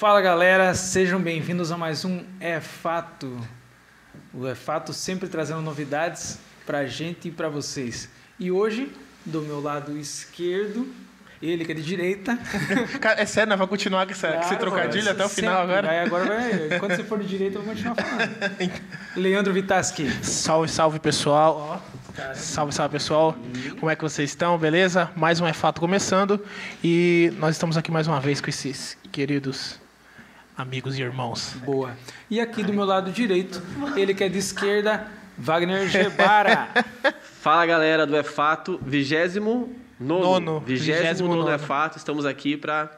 Fala galera, sejam bem-vindos a mais um É Fato. O É Fato sempre trazendo novidades pra gente e pra vocês. E hoje, do meu lado esquerdo, ele que é de direita. Cara, é sério, nós vamos continuar com, essa, com esse Claro, trocadilho vai, até o final sempre agora? Vai, agora vai. Quando você for de direita, eu vou continuar falando. Leandro Vitaski. Salve, salve pessoal. Salve, salve pessoal. Como é que vocês estão? Beleza? Mais um É Fato começando. E nós estamos aqui mais uma vez com esses queridos amigos e irmãos. Boa. E aqui do meu lado direito, ele que é de esquerda, Wagner Gebara. Fala galera do É Fato, vigésimo nono. Vigésimo nono É. Fato, estamos aqui para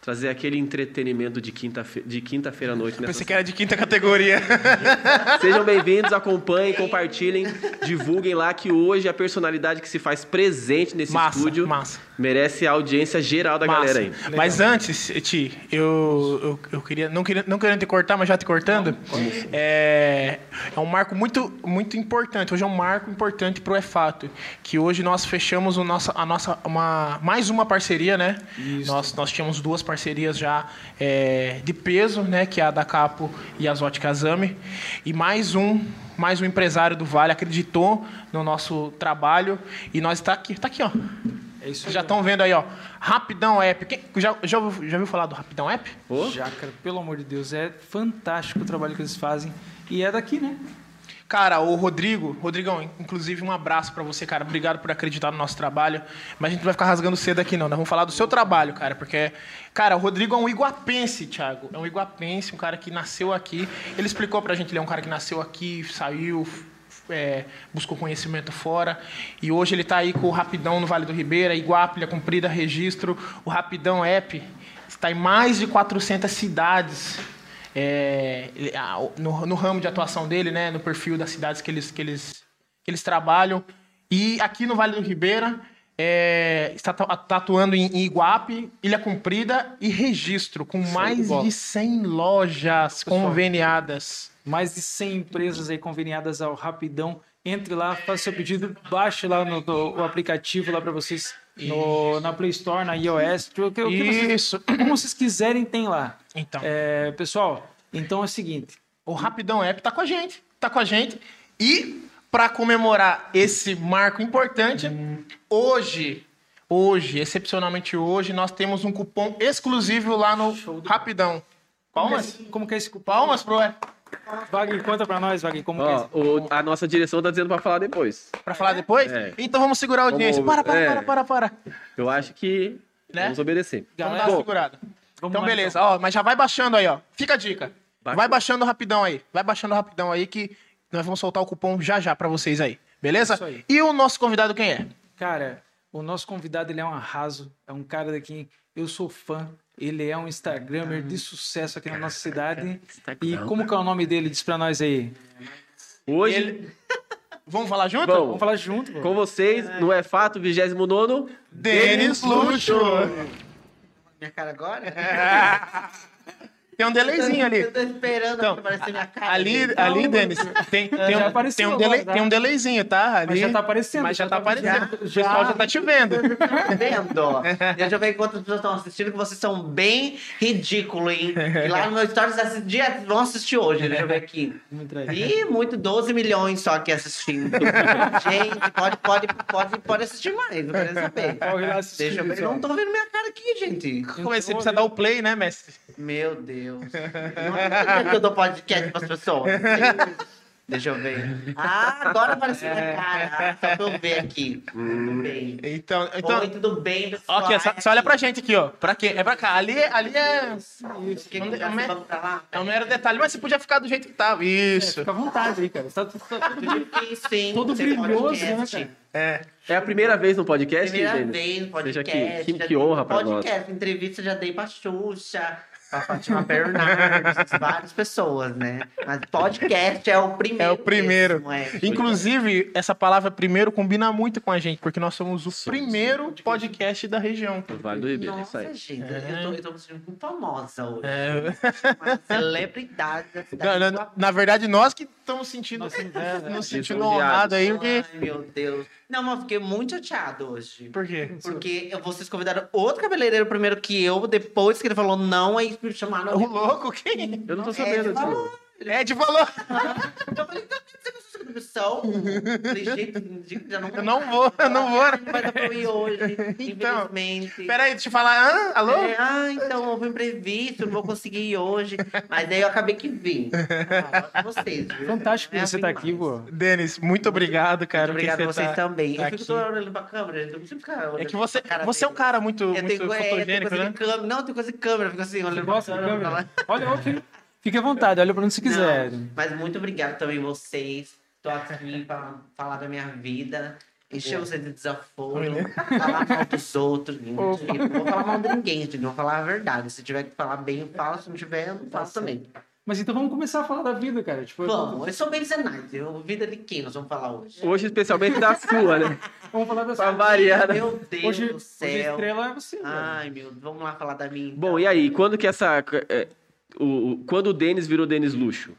trazer aquele entretenimento de quinta-feira de quinta-feira à noite. nessa Pensei que era de quinta categoria. Sejam bem-vindos, acompanhem, compartilhem, divulguem lá que hoje a personalidade que se faz presente nesse Massa, estúdio massa. merece a audiência geral da Massa. galera aí. Mas antes, Ti, eu, eu, eu queria, não queria, não querendo te cortar, mas já te cortando, é, é um marco muito, muito importante. Hoje é um marco importante para o EFATO, que hoje nós fechamos o nosso, a nossa, uma, mais uma parceria, né? Isso. Nós, nós tínhamos duas parcerias já é, de peso, né? Que é a da Capo e a Zote Kazami, e mais um mais um empresário do Vale acreditou no nosso trabalho e nós está aqui, tá aqui, ó. É isso Vocês já estão vendo aí, ó. Rapidão App. Quem, já, já, ouviu, já ouviu falar do Rapidão App? Ô, Já, cara, pelo amor de Deus, é fantástico o trabalho que eles fazem. E é daqui, né? Cara, o Rodrigo, Rodrigão, inclusive um abraço pra você, cara. Obrigado por acreditar no nosso trabalho. Mas a gente não vai ficar rasgando cedo aqui, não. Nós vamos falar do seu trabalho, cara. Porque, cara, o Rodrigo é um iguapense, Thiago. É um iguapense, um cara que nasceu aqui. Ele explicou pra gente, ele é um cara que nasceu aqui, saiu, é, buscou conhecimento fora. E hoje ele tá aí com o Rapidão no Vale do Ribeira, Iguape, Ilha Cumprida, Registro. O Rapidão App está em mais de 400 cidades é, no, no ramo de atuação dele, né, no perfil das cidades que eles, que eles, que eles trabalham. E aqui no Vale do Ribeira, é, está tá atuando em, Iguape, Ilha Comprida e Registro, com de mais bola. de 100 lojas Pessoal. conveniadas. Mais de 100 empresas aí conveniadas ao Rapidão. Entre lá, faça seu pedido, baixe lá no, no- o aplicativo lá para vocês no, na Play Store, na iOS. O que, o que vocês, Isso. como vocês quiserem, tem lá. Então, É, pessoal, então é o seguinte. o Rapidão App tá com a gente, tá com a gente. E para comemorar esse marco importante, hoje, hoje, excepcionalmente hoje, nós temos um cupom exclusivo lá no Show de- Rapidão. Palmas? Como, como que é esse cupom? Palmas pro Wagner, conta pra nós, Wagner, como que é ó, esse cupom? o- a nossa direção tá dizendo para falar depois. Para falar depois? É. Então vamos segurar a audiência. Vamos- Para, para, é. para, para, para. Eu acho que Né? vamos obedecer. Vamos Galera, dar uma segurada. Vamos Então, lá, beleza. Ó, mas já vai baixando aí, ó. Fica a dica. Vai baixando rapidão aí. Vai baixando rapidão aí que nós vamos soltar o cupom já já pra vocês aí. Beleza? Isso aí. E o nosso convidado quem é? Cara, o nosso convidado ele é um arraso, é um cara daqui, eu sou fã, ele é um Instagramer de sucesso aqui na nossa cidade. E como que é o nome dele? Diz pra nós aí. Hoje, Ele- Vamos falar junto? Bom, Vamos falar junto, pô. com vocês, no É Fato, 29 Denis Luxo. Minha cara agora? Tem um delayzinho ali. Eu tô esperando Então, aparecer minha cara. Ali, ali, Denis, tem, tem, Já um, tem, um delay, tá? tem um delayzinho, tá? Ali, Mas já tá aparecendo. Mas já, tá aparecendo. O Já. pessoal já tá te vendo. Tá vendo? Deixa eu ver enquanto as pessoas estão assistindo que vocês são bem ridículos, hein? E lá no meu Stories esse dia vão assistir hoje, deixa eu ver aqui. Ih, muito, 12 milhões só aqui assistindo. gente, pode, pode, pode, pode assistir mais, eu quero saber. Deixa eu ver, não tô vendo minha cara aqui, gente. Como é que você precisa dar o play, né, mestre? Meu Deus. Não é que eu dou podcast pras pessoas. Deixa eu ver. Ah, agora apareceu minha cara. Só pra eu ver aqui. Tudo bem. Então, então Oi, tudo bem, pessoal? Aqui, só, só olha pra gente aqui, ó. Pra quê? É pra cá. Ali, ali é. Isso, que Não que? Vamos pra lá? É um mero detalhe, mas você podia ficar do jeito que tava. Isso. Fica à vontade aí, cara. Tá, tá, tá? Todo brilhoso, né, podcast. cara? É. É a primeira vez no podcast, Primeira vez no Seja podcast. que, que, que dei- honra pra nós. Podcast, entrevista já dei pra Xuxa, pra Fátima Bernardes, várias pessoas, né? Mas podcast é o primeiro. É o primeiro. mesmo, é. Inclusive, essa palavra primeiro combina muito com a gente, porque nós somos o primeiro podcast da região. Vale do Ribeiro, é isso Nossa, aí. gente, eu, tô, eu tô me sentindo muito famosa hoje. É. Uma celebridade da cidade. Na, na- na verdade, nós que estamos sentindo, Nossa, nos é, sentindo lisonjeados. honrados aí, porque Ai, meu Deus. Não, mas eu fiquei muito chateado hoje. Por quê? Porque vocês convidaram outro cabeleireiro primeiro que eu, depois que ele falou não, aí me chamaram. O louco, quem? Eu não tô É, sabendo ele falou. disso. Ed falou. Eu falei, então, você da contribuição? Falei, gente, gente, já não Eu não vou, eu não vou. Não vai dar pra eu ir hoje, Então, infelizmente. Peraí, deixa eu falar. Hã? Alô? É, ah, então, houve um imprevisto, não vou conseguir ir hoje. Mas daí eu acabei que vim. Ah, vocês, viu? Fantástico É que você assim tá aqui, pô. Denis, muito obrigado, cara. Muito obrigado a vocês tá- também. tá eu fico toda hora olhando pra câmera, gente. Eu não preciso ficar olhando É que você, você é um cara muito, Eu muito tenho, é, fotogênico, coisa né? de câmera. Não, tem coisa de câmera. Eu fico assim, olhando pra de câmera. Olha, olha, fique à vontade, olha pra onde você quiser. Não, mas muito obrigado também vocês. Tô aqui pra falar da minha vida. Encher vocês de desaforo, falar mal dos outros. Não vou falar mal de ninguém, gente. Vou falar a verdade. Se tiver que falar bem, eu falo. Se não tiver, eu não Tá falo também. Mas então vamos começar a falar da vida, cara. Tipo, Vamos, eu sou bem zenite. Eu Vida de quem nós vamos falar hoje? Hoje, especialmente da sua, né? vamos falar da Pra sua variar, né? Meu Deus Hoje, do hoje a céu. estrela é você. Ai, meu, vamos lá falar da minha. Bom, e aí, quando que essa. O, o- quando o Denis virou Denis Luxo?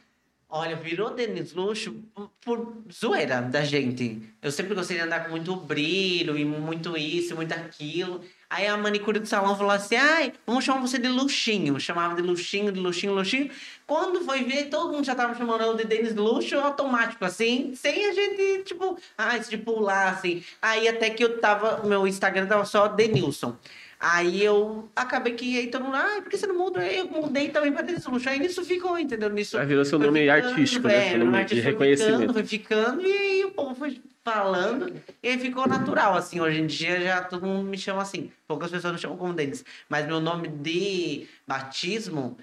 Olha, virou Denis Luxo por zoeira da gente. Eu sempre gostei de andar com muito brilho e muito isso, muito aquilo. Aí a manicure do salão falou assim: ai, vamos chamar você de Luxinho. Chamava de Luxinho, de Luxinho, Luxinho. Quando foi ver, todo mundo já tava chamando eu de Denis Luxo automático, assim, sem a gente, tipo, ah, estipular, assim. Aí até que eu tava, meu Instagram tava só Denilson. Aí eu acabei que aí todo mundo, ai, por que você não muda? Aí eu mudei também pra Denis Luxo. Aí nisso ficou, entendeu? Nisso Aí virou seu nome ficando, artístico, né? é, Seu nome de foi reconhecimento. Ficando, foi ficando, e aí o povo foi falando, e aí ficou natural, assim. Hoje em dia já todo mundo me chama assim. Poucas pessoas me chamam como Denis. Mas meu nome de batismo,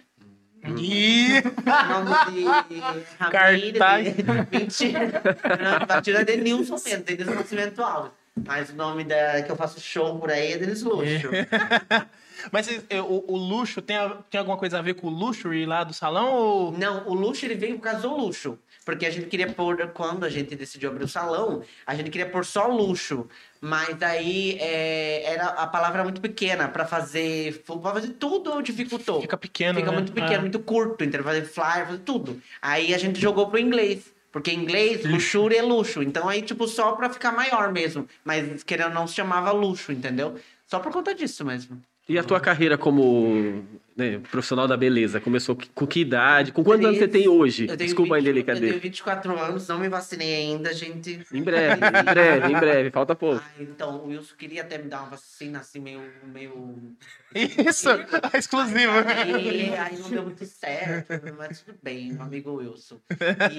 Ih, nome de Ramírez, Cartaz. Mentira. Meu nome de batismo é Denilson mesmo, Denilson Nascimento Alves. Mas o nome da, que eu faço show por aí é Denis Luxo. mas vocês- é, o, o luxo tem, a- tem alguma coisa a ver com o luxury lá do salão? Ou... Não, o luxo ele veio por causa do luxo. Porque a gente queria pôr, quando a gente decidiu abrir o salão, a gente queria pôr só luxo. Mas daí é, era, a palavra era muito pequena para fazer. Pra fazer tudo dificultou. Fica pequeno, Fica né? muito pequeno, Ah. muito curto, entendeu? Fazer flyer, fazer tudo. Aí a gente jogou pro inglês. Porque em inglês, luxúria é luxo. Então aí, tipo, só pra ficar maior mesmo. Mas querendo ou não, se chamava luxo, entendeu? Só por conta disso mesmo. E a tua carreira como né, profissional da beleza? Começou que- com que idade? Com quantos anos você tem hoje? Eu tenho Desculpa a 20 Eu tenho indelicadeza. 24 anos, não me vacinei ainda, gente. Em breve, em breve, em breve. Falta pouco. Ah, então, o Wilson queria até me dar uma vacina assim, meio. meio... Isso, exclusivo. Aí, aí não deu muito certo, mas tudo bem, meu amigo Wilson.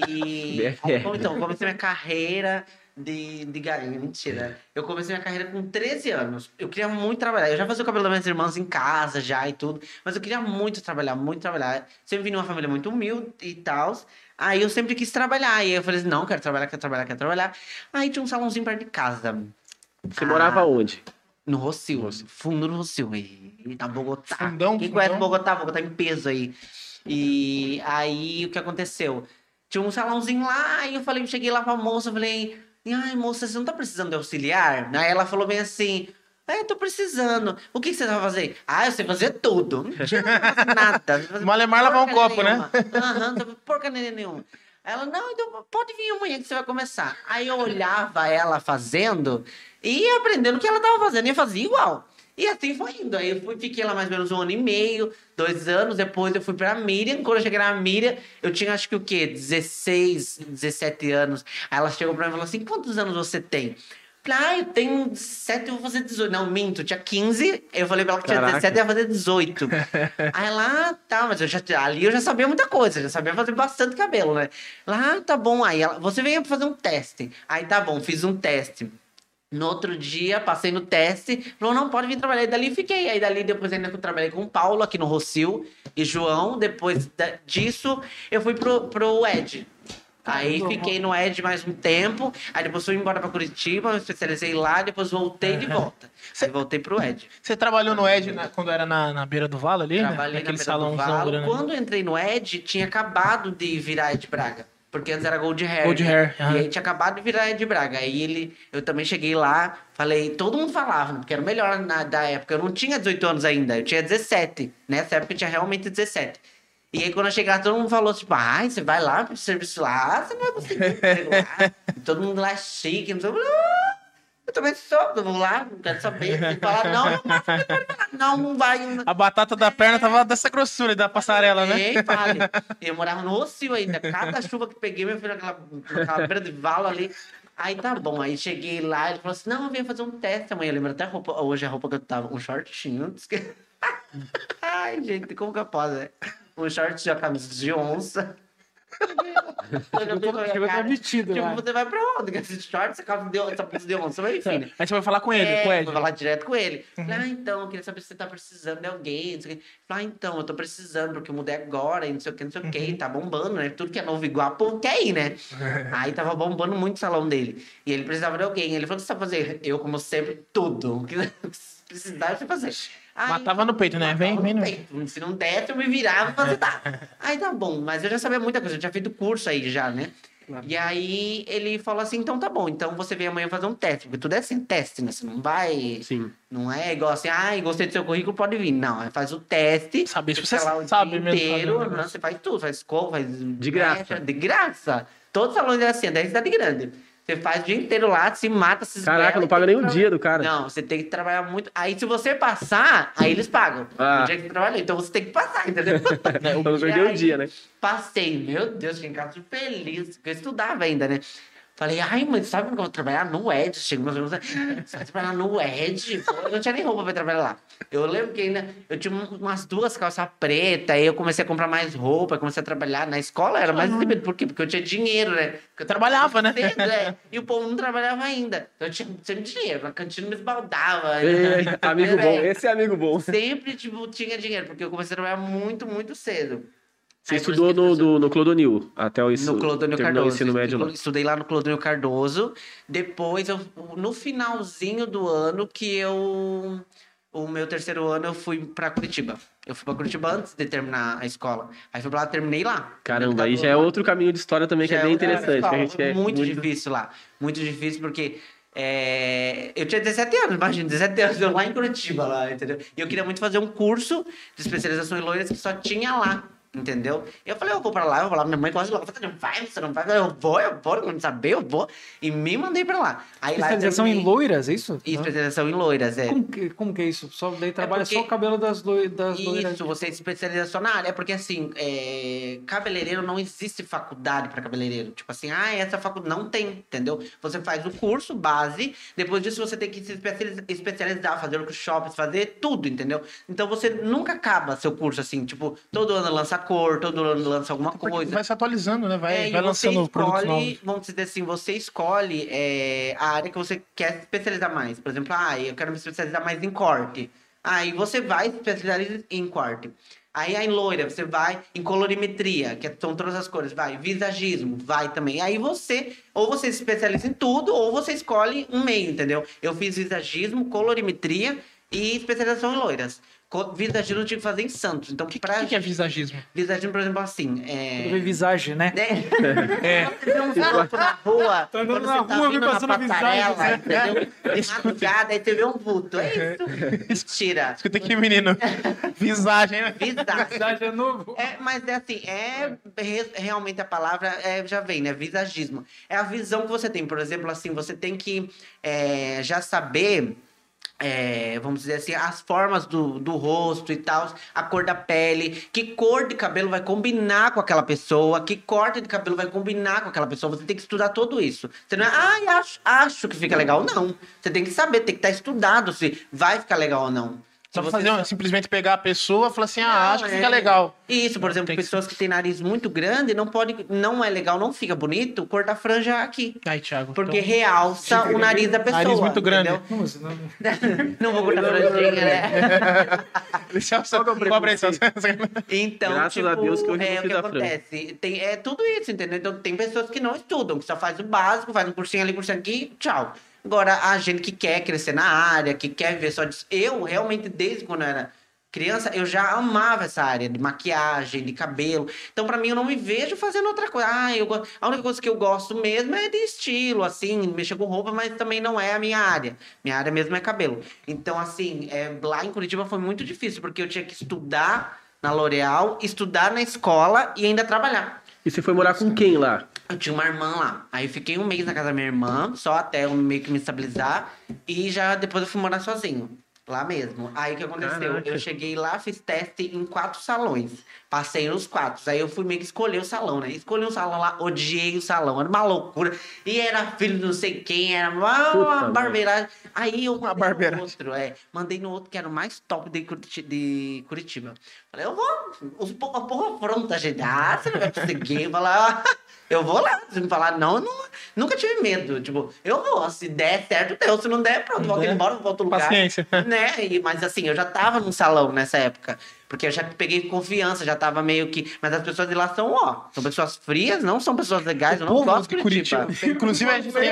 E. É. aí, bom, então, comecei minha carreira de, de galinha, mentira. Eu comecei minha carreira com 13 anos. Eu queria muito trabalhar. Eu já fazia o cabelo das minhas irmãs em casa já e tudo, mas eu queria muito trabalhar, muito trabalhar. Sempre vim de uma família muito humilde e tal. Aí eu sempre quis trabalhar. E aí eu falei assim: não, quero trabalhar, quero trabalhar, quero trabalhar. Aí tinha um salãozinho perto de casa. Você morava onde? No Rocio, fundo do Rocio, aí, na Bogotá. Fundão, Quem fundão. conhece Bogotá? Bogotá em peso aí. E aí, o que aconteceu? Tinha um salãozinho lá, aí eu falei, cheguei lá pra moça, falei, ai, moça, você não tá precisando de auxiliar? Aí ela falou bem assim, é, tô precisando. O que, que você vai fazer? Ah, eu sei fazer tudo. Não fazer nada. Não Malemar lavar um copo, né? nenhuma. Aham, não sei porcaria nenhuma. Ela, não, então pode vir amanhã que você vai começar. Aí eu olhava ela fazendo e aprendendo o que ela tava fazendo e eu fazia igual. E assim foi indo. Aí eu fui, fiquei lá mais ou menos um ano e meio, dois anos. Depois eu fui pra Miriam. Quando eu cheguei na Miriam, eu tinha acho que o quê? 16, 17 anos. Aí ela chegou pra mim e falou assim: quantos anos você tem? Falei, ah, eu tenho 17, eu vou fazer 18. Não, minto, tinha 15. Eu falei pra ela que tinha Caraca. 17 e ia fazer 18. Aí ela, ah, tá, mas eu já, ali eu já sabia muita coisa, já sabia fazer bastante cabelo, né? Lá, ah, tá bom. Aí ela, você veio pra fazer um teste. Aí tá bom, fiz um teste. No outro dia, passei no teste, falou, não, pode vir trabalhar. E dali fiquei. Aí dali depois ainda trabalhei com o Paulo aqui no Rocio e João. Depois da- disso, eu fui pro, pro Ed. Aí fiquei no Ed mais um tempo. Aí depois fui embora pra Curitiba, me especializei lá, depois voltei de volta. Aí voltei pro Ed. Você trabalhou no Ed na- quando era na, na beira do valo ali? né? Trabalhei Naquele na beira do Valo. grande. Quando entrei no Ed, tinha acabado de virar Ed Braga. Porque antes era Gold Hair. Gold né? Hair, aham. E aí tinha acabado de virar Ed Braga. Aí ele, eu também cheguei lá, falei, todo mundo falava, né? porque era o melhor na, da época. Eu não tinha 18 anos ainda, eu tinha 17. Nessa época eu tinha realmente 17. E aí quando eu chegar, todo mundo falou, tipo, ai, você vai lá pro serviço lá, você vai conseguir lá. Todo mundo lá chique, não sei o que. Eu também sou, eu vou lá, não quero saber. Se falar não, não vai, não, não vai. A batata da perna tava dessa grossura da passarela, né? Ei, vale. Eu morava no Rocio ainda. Cada chuva que peguei, meu filho, naquela, naquela beira de vala ali. Aí tá bom. Aí cheguei lá, ele falou assim: não, eu venho fazer um teste amanhã. Eu lembro até a roupa, hoje a roupa que eu tava, um shortinho. Ai, gente, como que eu posso, né? Um short de camisa de onça. Chegou chegou até metido Tipo, lá. você vai pra onde? Com esse short, essa calça de blusa de onça, mas enfim, né? Aí você vai falar com ele, É, com Ed. Vou falar direto com ele. Falei, ah, então, eu queria saber se você tá precisando de alguém. Não sei o quê. Ah, então, eu tô precisando, porque eu mudei agora, e não sei o que, não sei o que, tá bombando, né? Tudo que é novo igual, pô, quer ir, né? Aí tava bombando muito o salão dele. E ele precisava de alguém. Ele falou, o que você tá fazendo? Eu, como sempre, tudo. O que precisava de fazer. Aí, Matava no peito, né? Vem, vem no peito. Se não desse, eu me virava e fazia tá. Aí tá bom, mas eu já sabia muita coisa, eu tinha feito curso aí já, né? Claro. E aí ele falou assim, então tá bom, então você vem amanhã fazer um teste, porque tudo é assim, teste, né? Você não vai. Sim. Não é igual assim, ai, gostei do seu currículo, pode vir. Não, é faz o teste. Saber se você lá o sabe dia mesmo inteiro, você faz tudo, faz escova, faz. De graça. De graça. Todos os salões é assim, daí cidade grande. Você faz o dia inteiro lá, se mata, se Caraca, esguela não paga nem um trabalhar. dia do cara. Não, você tem que trabalhar muito. Aí se você passar, aí eles pagam. Ah. O dia que você trabalhou. Então você tem que passar, entendeu? Pra não perder o aí, dia, né? Passei, meu Deus, fiquei em casa feliz, porque eu estudava ainda, né? Falei, ai, mãe, sabe como eu vou trabalhar no Ed? Chegou meus amigos, você vai trabalhar no Ed? Eu não tinha nem roupa pra trabalhar lá. Eu lembro que ainda, eu tinha um- umas duas calças pretas, aí eu comecei a comprar mais roupa, comecei a trabalhar. Na escola era mais exibido, por quê? Porque eu tinha dinheiro, né? Porque eu Trabalhava, né? cedo, é, E o povo não trabalhava ainda. Então eu tinha sempre dinheiro, a cantina me esbaldava. Ei, amigo bom, É, esse é amigo bom. Sempre, tipo, tinha dinheiro, porque eu comecei a trabalhar muito, muito cedo. Você Aí, estudou no, do, no Clodonil até o isso, no terminou Cardoso. o ensino médio lá. Estudei lá no Clodônio Cardoso. Depois, eu, no finalzinho do ano, que eu. O meu terceiro ano, eu fui pra Curitiba. Eu fui pra Curitiba antes de terminar a escola. Aí fui pra lá, terminei lá. Caramba, aí já é outro caminho de história também que Já é bem interessante. Que a gente quer muito, difícil lá. Muito difícil, porque é, eu tinha 17 anos, imagina, 17 anos, eu lá em Curitiba, lá, entendeu? E eu queria muito fazer um curso de especialização em loiras que só tinha lá. Entendeu? Eu falei, eu vou pra lá, eu vou lá, minha mãe quase logo, você não vai, você não vai, eu vou, eu vou, não saber, eu vou. E me mandei pra lá. Aí lá eu Especialização em terminei- loiras, é isso? E especialização em loiras, é. Como que, como que é isso? Só, daí trabalha porque- só o cabelo das, loi, das loiras. Isso, você se especializa só na área. É porque, assim, é, cabeleireiro não existe faculdade para cabeleireiro. Tipo assim, ah, essa faculdade não tem, entendeu? Você faz o curso base, depois disso você tem que se especializa- especializar, fazer workshops, fazer tudo, entendeu? Então você nunca acaba seu curso assim, tipo, todo ano lança cor, todo ano lança alguma coisa. vai se atualizando, né? Vai, É, vai lançando produtos novos. vamos dizer assim, você escolhe é, a área que você quer se especializar mais. Por exemplo, ah, eu quero me especializar mais em corte. Aí você vai se especializar em corte. Aí em loira, você vai em colorimetria, que são todas as cores, vai, visagismo, vai também. Aí você, ou você se especializa em tudo, ou você escolhe um meio, entendeu? Eu fiz visagismo, colorimetria e especialização em loiras. Visagismo eu tive que fazer em Santos. Então, O que, pra que, que é visagismo? visagismo, por exemplo, assim, é... Tudo bem visagem, né? Né? É. Você vê um vulto na rua, Tá andando na tá rua, na passando a visagem, passarela, entendeu? De madrugada, aí você vê um vulto. É isso. Mentira. Escuta aqui, menino. Visagem, né? Visagem. Visagem é novo. É, mas é assim, é re- realmente a palavra é, já vem, né? Visagismo. É a visão que você tem. Por exemplo, assim, você tem que é, já saber. É, vamos dizer assim, as formas do, do rosto e tal, a cor da pele, que cor de cabelo vai combinar com aquela pessoa, que corte de cabelo vai combinar com aquela pessoa. Você tem que estudar tudo isso. Você não é, ai, acho, acho que fica legal. Não. Você tem que saber, tem que estar estudado se vai ficar legal ou não. Só você fazer um- simplesmente pegar a pessoa e falar assim, ah, não, acho que é. fica legal. Isso, por exemplo, que pessoas que têm nariz muito grande não pode, não é legal, não fica bonito, cortar a franja aqui. Aí, Thiago. Porque então- realça o nariz da pessoa. Nariz muito grande. Não, mas não- Não vou cortar a franjinha, né? É cobre seu- Então, Graças tipo, a Deus que eu é o que fiz a franja. acontece. Tem, é tudo isso, entendeu? Então tem pessoas que não estudam, que só faz o básico, faz um cursinho ali, cursinho aqui, tchau. Agora, a gente que quer crescer na área, que quer viver só disso. Eu, realmente, desde quando eu era criança, eu já amava essa área de maquiagem, de cabelo. Então, pra mim, eu não me vejo fazendo outra coisa. Ah, eu, a única coisa que eu gosto mesmo é de estilo, assim, mexer com roupa, mas também não é a minha área. Minha área mesmo é cabelo. Então, assim, é, lá em Curitiba foi muito difícil, porque eu tinha que estudar na L'Oréal, estudar na escola e ainda trabalhar. E você foi morar com quem lá? Eu tinha uma irmã lá. Aí eu fiquei um mês na casa da minha irmã, só até eu meio que me estabilizar. E já depois eu fui morar sozinho. Lá mesmo. Aí o que aconteceu? Caraca. Eu cheguei lá, fiz teste em quatro salões. Passei nos quatro. Aí eu fui meio que escolher o salão, né? Escolhi um salão lá, odiei o salão. Era uma loucura. E era filho de não sei quem, era uma, Puta barbeiragem. Aí eu Uma mandei no outro, é. Mandei no outro que era o mais top de, Curiti- de Curitiba. Falei, eu vou. Os a porra pronta, gente. Ah, você não vai conseguir. Falar, eu vou lá. Se me falar não, eu não, nunca tive medo. Tipo, eu vou. Se der certo, deu. Se não der, pronto, volto der, embora, outro lugar. Paciência. Né? E, mas assim, eu já tava num salão nessa época. Porque eu já peguei confiança, já tava meio que. Mas as pessoas de lá são, ó, são pessoas frias, não são pessoas legais, eu não gosto de Curitiba. Curitiba. Inclusive, a gente tem,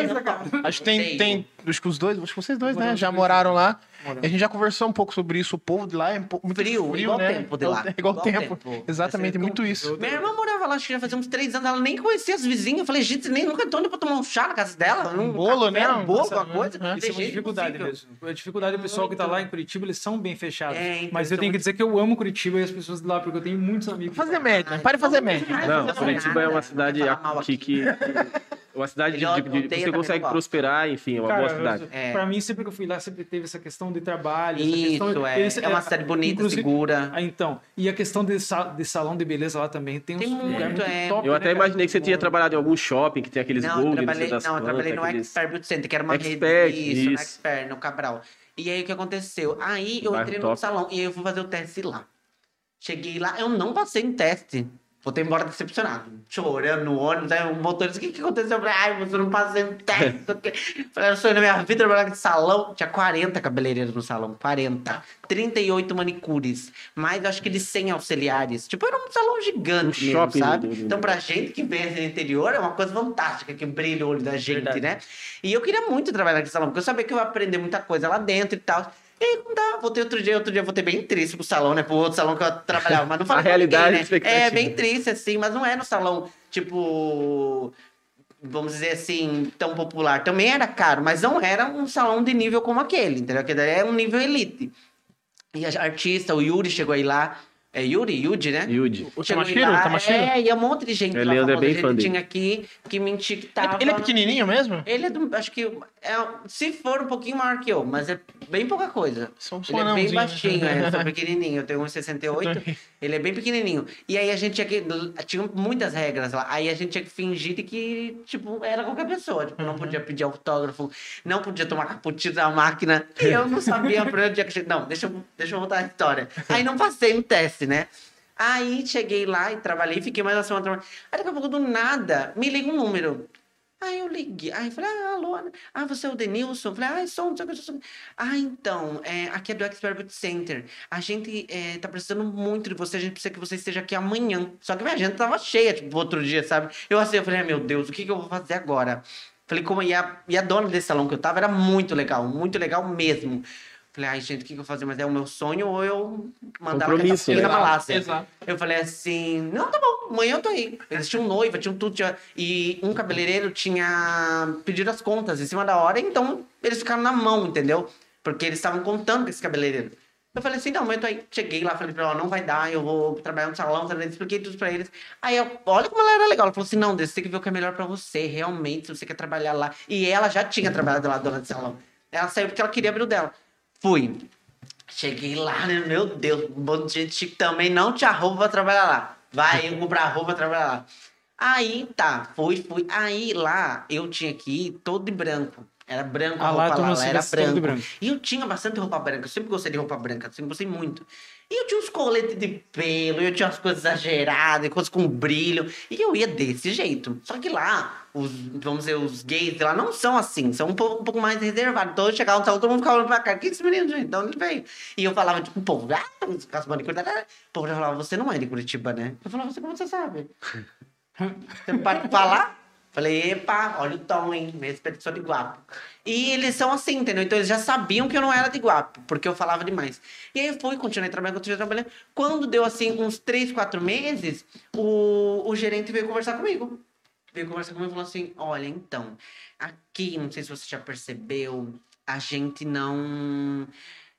acho que tem, tem. Acho que os dois, acho que vocês dois, né? Já moraram lá. Moramos. E a gente já conversou um pouco sobre isso. O povo de lá é um pouco muito Frio, frio, igual né? tempo de lá. É igual, Igual tempo. tempo. Exatamente, é muito como- isso. Minha irmã morava lá, acho que já fazia uns três anos, ela nem conhecia as vizinhas. Eu falei, gente, nem nunca tô indo pra tomar um chá na casa dela. Um bolo, né? Um bolo, alguma coisa. Falei, Isso é uma dificuldade impossível. mesmo. A dificuldade do pessoal que tá lá em Curitiba, eles são bem fechados. É, então, Mas eu tenho que muito- dizer que eu amo Curitiba e as pessoas de lá, porque eu tenho muitos amigos. Fazer média, pare de fazer média. Não, Não, Curitiba é uma cidade aqui que. Uma cidade de, de- de- você consegue prosperar, enfim, é uma Cara, boa cidade. eu- É. pra mim, sempre que eu fui lá, sempre teve essa questão de trabalho. essa Isso, questão, é. esse- É uma cidade bonita, segura. Ah, então, e a questão de, sa- de salão de beleza lá também. Tem, uns Tem lugares muito, muito é. top, Eu né, até cara? imaginei que você tinha trabalhado em algum shopping que tem aqueles Não, trabalhei, das não, eu trabalhei no aqueles... Expert Beauty Center, que era uma Expert, rede. Isso, no isso. Expert, no Cabral. E aí o que aconteceu? Aí eu entrei no top. salão e aí eu fui fazer o teste lá. Cheguei lá, eu não passei em teste. Voltei embora decepcionado, chorando no ônibus. Aí o motorista, o que, que aconteceu? Eu falei, ai, você não passei em teste. Falei, eu sonho na minha vida trabalhar nesse salão. Tinha 40 cabeleireiros no salão, 40. 38 manicures, mais acho que de 100 auxiliares. Tipo, era um salão gigante Um mesmo, shopping sabe? do- do- Então, pra gente que vem no interior, é uma coisa fantástica, que brilha o olho da gente, Verdade. né? E eu queria muito trabalhar naquele salão, porque eu sabia que eu ia aprender muita coisa lá dentro e tal. E aí, não dá, voltei outro dia, outro dia voltei bem triste pro salão, né? Pro outro salão que eu trabalhava, mas não falei A realidade, ninguém, né? É, bem triste, assim, mas não é no salão, tipo... Vamos dizer assim, tão popular. Também era caro, mas não era um salão de nível como aquele, entendeu? Daí é um nível elite. E a artista, o Yuri chegou aí lá. É Yuri? Yudi, né? Yudi. O Tamashiro? lá, O Tamashiro? É, e um monte de gente É, lá Leandro é bem fã dele. tinha aqui que me etiquetava. Ele é pequenininho mesmo? Ele é do, acho que é, se for um pouquinho maior que eu, mas é bem pouca coisa. São Ele é bem né? baixinho, é, eu sou pequenininho, eu tenho 1,68, ele é bem pequenininho. E aí a gente tinha que, tinha muitas regras lá, aí a gente tinha que fingir de que, tipo, era qualquer pessoa, tipo, não podia pedir autógrafo, não podia tomar cappuccino na máquina, e eu não sabia pra onde é que... Não, deixa eu, deixa eu voltar a história. Aí não passei no teste, né? Aí cheguei lá e trabalhei, fiquei mais uma semana trabalhando. Aí daqui a pouco, do nada, me liga um número. Aí eu liguei, aí falei, ah, alô, ah, você é o Denilson? Falei, ah, sou, não sei o que, que. Ah, então, é, aqui é do Expert Center. A gente é, tá precisando muito de você, a gente precisa que você esteja aqui amanhã. Só que minha agenda tava cheia, tipo, outro dia, sabe? Eu assim, eu falei, ah, meu Deus, o que que eu vou fazer agora? Falei, como, e a, e a dona desse salão que eu tava era muito legal, muito legal mesmo. Falei, ai, gente, o que, que eu vou fazer? Mas é o meu sonho ou eu mandar Compromisso, ela né? na Malásia? Exato. Eu falei assim, não, tá bom, amanhã eu tô aí. Eles tinham noiva, tinham tudo. Tinha... E um cabeleireiro tinha pedido as contas em cima da hora, então eles ficaram na mão, entendeu? Porque eles estavam contando com esse cabeleireiro. Eu falei assim, não, mas eu tô aí. Cheguei lá, falei pra ela, não vai dar, eu vou trabalhar no salão, sabe? expliquei tudo pra eles. Aí, eu, olha como ela era legal. Ela falou assim, não, Deus, você tem que ver o que é melhor pra você, realmente, se você quer trabalhar lá. E ela já tinha trabalhado lá, dona de salão. Ela saiu porque ela queria abrir o dela. Fui. Cheguei lá, né? Meu Deus, um monte de gente chique também não tinha roupa pra trabalhar lá. Vai, eu comprar roupa pra trabalhar lá. Aí, tá, fui, fui. Aí lá eu tinha que ir todo de branco. Era branco a Ah, lá roupa lá, lá se era branco. branco. E eu tinha bastante roupa branca. Eu sempre gostei de roupa branca, sempre gostei muito. E eu tinha uns coletes de pelo, eu tinha umas coisas exageradas, coisas com brilho. E eu ia desse jeito. Só que lá, os, vamos dizer, os gays lá não são assim, são um pouco, um pouco mais reservados. Então eu chegava todo mundo ficava olhando pra cá. O que é esse menino, gente? De onde ele veio? E eu falava, tipo, povo, ah, as manicures. O povo já falava, você não é de Curitiba, né? Eu falava, você como você sabe? Você não para de falar? Falei, epa, olha o tom, hein? Me respeito, sou de Guapo. E eles são assim, entendeu? Então eles já sabiam que eu não era de Guapo, porque eu falava demais. E aí eu fui, continuei trabalhando, continuei trabalhando. Quando deu assim, uns três, quatro meses, o, o gerente veio conversar comigo. Veio conversar comigo e falou assim: olha, então, aqui, não sei se você já percebeu, a gente não.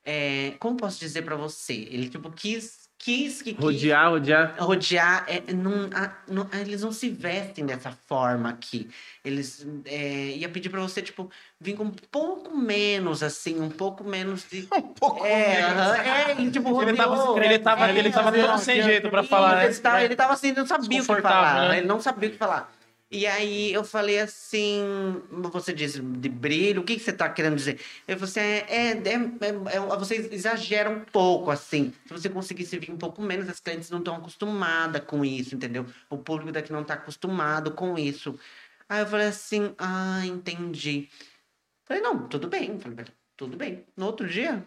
é, como posso dizer pra você? Ele, tipo, quis quis que quis Rodear, rodear. rodear, é, não, a- não- eles não se vestem dessa forma aqui. Eles é, ia pedir pra você, tipo, vir com um pouco menos, assim, um pouco menos de. Um pouco É, menos. aham, é, ele tipo, Ele tava, rodeou. ele tava, É, ele tava todo sem jeito pra falar, né? Ele tava, ele tava assim, não sabia o que falar. né? Ele não sabia o que falar. E aí eu falei assim, você disse de brilho, o que, você tá querendo dizer? Eu falei assim, é, é, é, é, você exagera um pouco, assim. Se você conseguisse vir um pouco menos, as clientes não estão acostumadas com isso, entendeu? O público daqui não tá acostumado com isso. Aí eu falei assim, ah, entendi. Falei, não, tudo bem. Falei, tudo bem. No outro dia,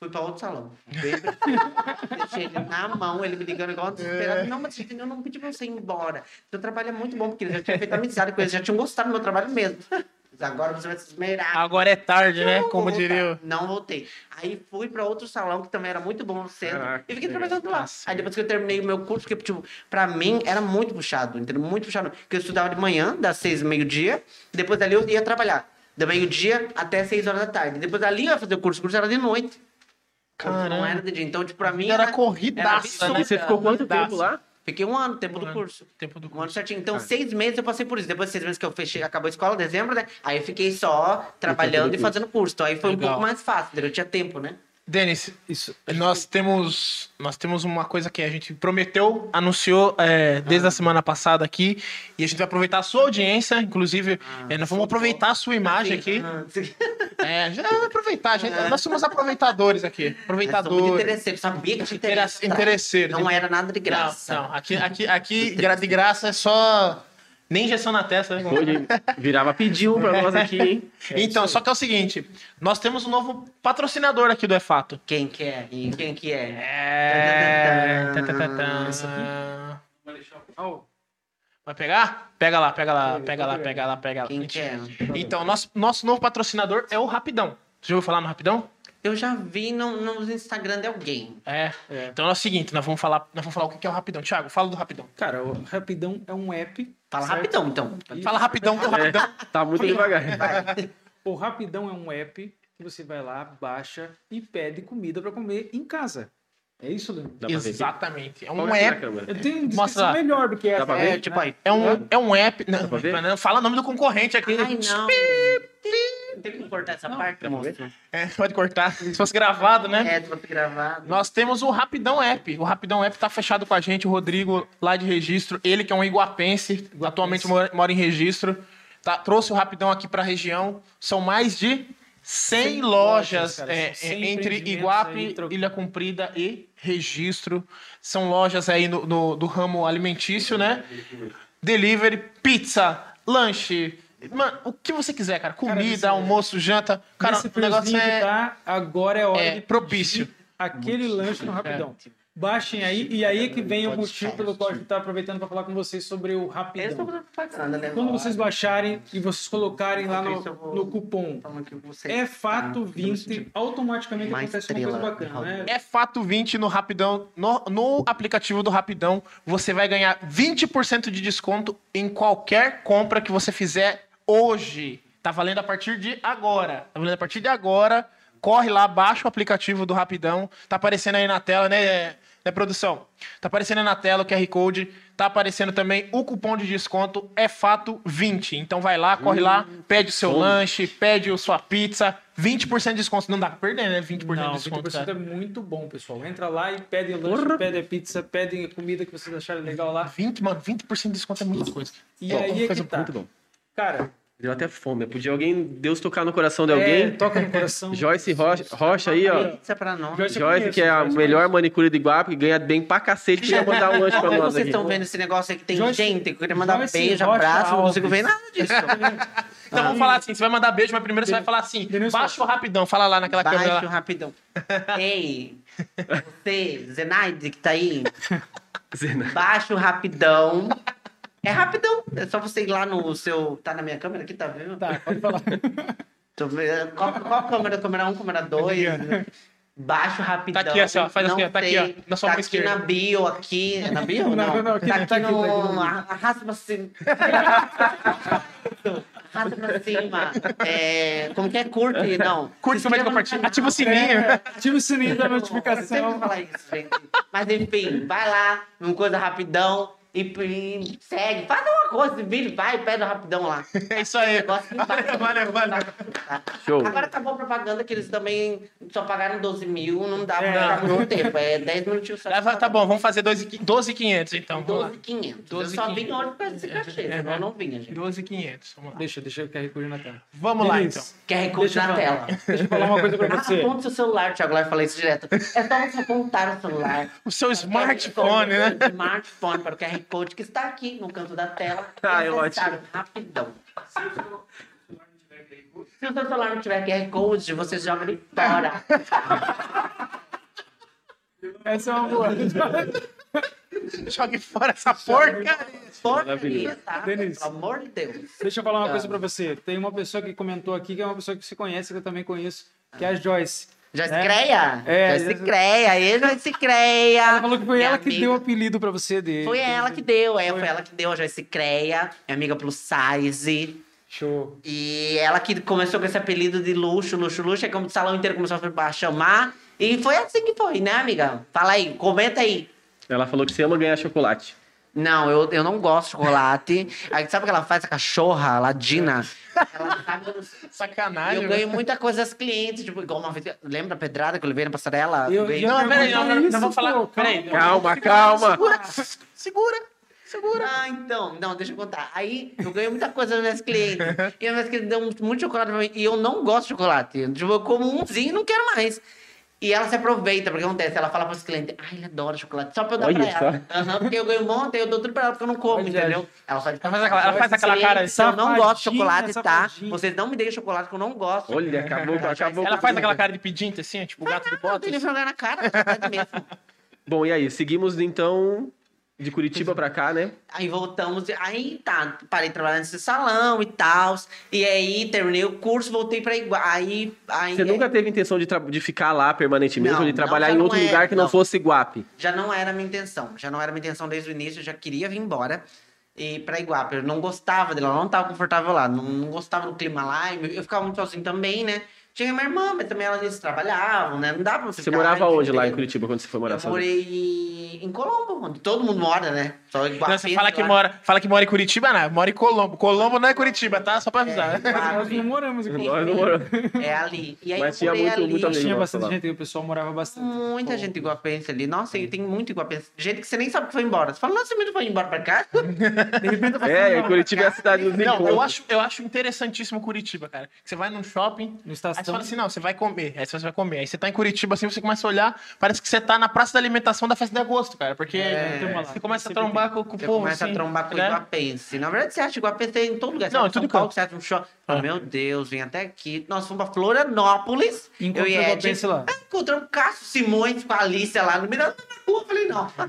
fui para outro salão. Deixei ele na mão, ele me ligando igual desesperado. Não, mas eu não pedi pra você ir embora. Seu trabalho é muito bom, porque ele já tinha feito amizade com eles, já tinham gostado do meu trabalho mesmo. Mas Agora você vai se esmerar. Agora é tarde, né? Como vou diria. voltar. Não voltei. Aí fui pra outro salão que também era muito bom no centro. Caraca, e fiquei trabalhando lá. Aí depois que eu terminei o meu curso, porque, tipo, pra mim era muito puxado, entendeu? Muito puxado. Porque eu estudava de manhã, das seis, meio-dia. Depois dali eu ia trabalhar. Da meio-dia até seis horas da tarde. Depois dali eu ia fazer o curso. O curso era de noite. Não Caramba. era de dia. Então, tipo, pra mim. Era era corridaça, era né? Você ficou quanto tempo lá? Fiquei um ano, tempo do ano. curso. Tempo do Um ano curso. certinho. Então, seis meses eu passei por isso. Depois de seis meses que eu fechei, acabou a escola, dezembro, né? Aí eu fiquei só trabalhando e curso. fazendo curso. Então aí foi um Legal. pouco mais fácil, entendeu? Eu tinha tempo, né? Denis, Isso. nós temos, nós temos uma coisa que a gente prometeu, anunciou é, desde a semana passada aqui, e a gente vai aproveitar a sua audiência, inclusive, é, nós vamos aproveitar a sua imagem aqui. Ah. É, já vai aproveitar, gente, nós somos aproveitadores aqui, aproveitadores. interesseiro. Sabia que interesse. interesseiros. Não era nada de graça. Não, não, aqui, aqui, aqui de graça é só nem injeção na testa, né? Hoje virava pediu pra nós aqui, hein? Então, só que é o seguinte, nós temos um novo patrocinador aqui do EFato. Quem que é? E quem que é? É... Vai pegar? Pega lá, pega lá, pega lá, pega lá, pega lá. Quem que é? Então, nosso, nosso novo patrocinador é o Rapidão. Você já ouviu falar no Rapidão? Eu já vi no, no Instagram de alguém. É. Então é o seguinte, nós vamos falar, nós vamos falar o que é o Rapidão. Thiago, fala do Rapidão. cara, o Rapidão é um app. Fala certo? rapidão, então. Fala rapidão, é rapidão. Tá muito devagar. O Rapidão é um app que você vai lá, baixa e pede comida para comer em casa. É isso, Leandro? Exatamente. É um na app. câmera. Eu tenho lá. melhor do que essa. pra né? ver? tipo aí. É um, é um app. Não, pra ver? não, fala o nome do concorrente aqui. Ai, não. Tem que cortar essa parte, moço. É, pode cortar. Se fosse gravado, né? É, tu vai ter gravado. Nós temos o Rapidão App. O Rapidão App tá fechado com a gente, o Rodrigo lá de registro. Ele que é um iguapense, atualmente mora, mora em registro. Tá, trouxe o Rapidão aqui pra região. São mais de 100, 100 lojas, é, São 100 é, entre Iguape, aí, Ilha Comprida e Registro. São lojas aí no, no- do ramo alimentício, né? Delivery, pizza, lanche. Mano, o que você quiser, cara. Comida, nesse- almoço, janta. Cara, Nesse o negócio é. tá, agora é hora é de propício. aquele lanche no Rapidão. Baixem aí, e aí é que vem o motivo pelo qual a gente tá aproveitando para falar com vocês sobre o Rapidão. né? Quando vocês baixarem e vocês colocarem lá no, no cupom você. é fato Tá. 20, automaticamente Mais acontece uma coisa bacana, né? É fato 20 no Rapidão, no, no aplicativo do Rapidão, você vai ganhar 20% de desconto em qualquer compra que você fizer hoje. Tá valendo a partir de agora. Tá valendo a partir de agora. Corre lá, baixa o aplicativo do Rapidão. Tá aparecendo aí na tela, né, né produção? Tá aparecendo aí na tela o QR Code. Tá aparecendo também o cupom de desconto é fato 20. Então vai lá, corre lá, pede o seu lanche, pede a sua pizza, 20% de desconto. Não dá pra perder, né? 20% Não, de desconto. 20% cara. é muito bom, pessoal. Entra lá e pede lanche, pede a pizza, pede a comida que vocês acharem legal lá. 20, mano, 20% de desconto é muita coisa. E aí é que tá. muito bom. Cara, Deu até fome. Podia alguém, Deus tocar no coração de é, alguém. toca no coração. Joyce Rocha, Rocha aí, ó. Pizza pra nós. Joyce Joyce, conheço, que é a Joyce melhor conheço. manicure de Iguape, que ganha bem pra cacete, queria mandar um lanche pra Como nós vocês estão vendo esse negócio aí que tem Joyce- gente, que queria mandar Joyce beijo, Rocha abraço, não consigo ver nada disso. Então vamos falar assim: você vai mandar beijo, mas primeiro você vai falar assim: Denilson. baixa o rapidão, fala lá naquela câmera. Baixo rapidão. Ei, você, Zenaide, que tá aí, baixo rapidão. É rapidão. É só você ir lá no seu. Tá na minha câmera aqui, tá vendo? Tá, pode falar. Tô vendo. Qual, qual câmera? Câmera 1, câmera 2? baixo rapidão. Tá aqui, assim, ó, faz não assim, ó, tá aqui, sei, ó, na sua tá aqui esquerda. na bio, aqui. É na bio? Não, Não, não, aqui tá não, aqui tá aqui, no... tá no- Arrasta pra cima. Arrasta pra cima. É... Como que é? Curte? Não. Curte, comenta, compartilha. Ativa o sininho. É, ativa o sininho da Eu sempre notificação. falar isso, gente. Mas enfim, vai lá, uma coisa rapidão e, e segue. Faz coisa, esse vídeo, vai, pede rapidão lá. É isso aí. Negócio vai. Valeu, valeu. Tá. Show. Agora acabou a propaganda que eles também só pagaram 12 mil, não dá pra É. ficar muito tempo. É 10 minutinhos só. Leva- Tá bom, vamos fazer 12,500 então. Vamos lá. 12,500. Eu 12.500. só vim hoje pra esse cachê, senão eu não vinha, gente. 12,500. Vamos lá. Deixa, deixa eu QR Code na tela. Vamos lá então. QR Code Deixa eu na falar. tela. Deixa eu falar uma coisa pra Ah, você. aponta seu celular, Thiago Lai fala isso direto. É só você apontar o celular. O seu smartphone, né? O smartphone para o QR Code que está aqui no canto da tela. Ah, é necessário, Rapidão. Se o seu celular não tiver QR Code, você joga ele fora. Essa é uma boa. Jogue fora essa porcaria. Porcaria, tá? Denise. Pelo amor de Deus. Deixa eu falar uma Tá. coisa pra você. Tem uma pessoa que comentou aqui, que é uma pessoa que você conhece, que eu também conheço, que é a Joyce. Já se É. creia? É, já se já- creia. Aí já se creia. Ela falou que foi Minha ela que amiga. deu o apelido pra você dele. Foi ela que deu, é, foi ela que deu a Joyce Creia, minha amiga plus size. Show. E ela que começou com esse apelido de luxo, luxo, luxo, é como o salão inteiro começou a chamar. E foi assim que foi, né, amiga? Fala aí, comenta aí. Ela falou que você ama ganhar chocolate. Não, eu, eu não gosto de chocolate. Aí sabe o que ela faz, a cachorra, a ladina? Ela sabe, eu, Sacanagem. eu ganho muita coisa das clientes, tipo, igual uma vez. Lembra a pedrada que eu levei na passarela? Eu- eu- Não, peraí, não, não, não, vamos falar. pô, Peraí. Calma, calma. Segura. Segura. Ah, então, não, deixa eu contar. Aí eu ganhei muita coisa das minhas clientes. E as minhas clientes dão muito chocolate pra mim. E eu não gosto de chocolate. Tipo, eu como umzinho e não quero mais. E ela se aproveita, porque acontece, ela fala pros clientes, ai, ele adora chocolate, só pra eu dar pra ela. Aham, porque eu ganho um monte, eu dou tudo pra ela, porque eu não como, Olha, entendeu? Ela só Ela faz aquela- ela faz aquela cara de Eu não gosto de chocolate, tá? Vocês não me deem chocolate que eu não gosto. Olha, acabou, acabou. Ela faz aquela cara de pedinte assim, tipo o gato de Não, tem nem jogar na cara, chocolate mesmo. Bom, e aí? Seguimos então de Curitiba pra cá, né? Aí voltamos, aí tá, parei de trabalhar nesse salão e tal. E aí terminei o curso, voltei pra igual. Aí, aí Você nunca teve intenção de, de ficar lá permanentemente Não, ou de não, trabalhar já em não outro é, lugar que não, não. fosse Iguape? já não era a minha intenção. Já não era a minha intenção desde o início, eu já queria vir embora. E pra Iguape, eu não gostava dela, não tava confortável lá, não, não gostava do clima lá, eu ficava muito sozinho também, né? Tinha minha irmã, mas também elas trabalhavam, né? Não dava pra você Você ficar morava onde lá em. Curitiba quando você foi morar Eu sozinho? morei em Colombo, onde todo mundo mora, né? Só. Não, você fala que, lá. mora, fala que mora em Curitiba, não. Mora em Colombo. Colombo não é Curitiba, tá? Só pra avisar. É, Nós não moramos aqui. Nós não moramos. É ali. E aí Mas eu tinha muito- ali. muito. Tinha bastante lá. gente, o pessoal morava bastante. Muita gente iguapense ali. Nossa, e tem muito iguapense. Gente que você nem sabe que foi embora. Você fala, nossa, você foi embora pra cá? De repente eu É, Curitiba é a cidade dos Não, eu acho, eu acho interessantíssimo Curitiba, cara. Você vai num shopping, no aí você estação. fala assim, não, você vai comer. Aí você vai comer. Aí você tá em Curitiba, assim, você começa a olhar, parece que você tá na praça da alimentação da festa de agosto, cara. Porque É, você começa a trombar com, com o Você povo, começa assim, a trombar com né? iguapense. Na verdade, você acha iguapense em todo lugar. Você Não, vai em tudo Paulo, você acha um shopping. Meu Deus, vim até aqui. Nós fomos pra Florianópolis. Encontrou eu e Ed. lá. Ah, Encontramos o Cássio Simões com a Alicia lá no meio da rua. Eu falei, não.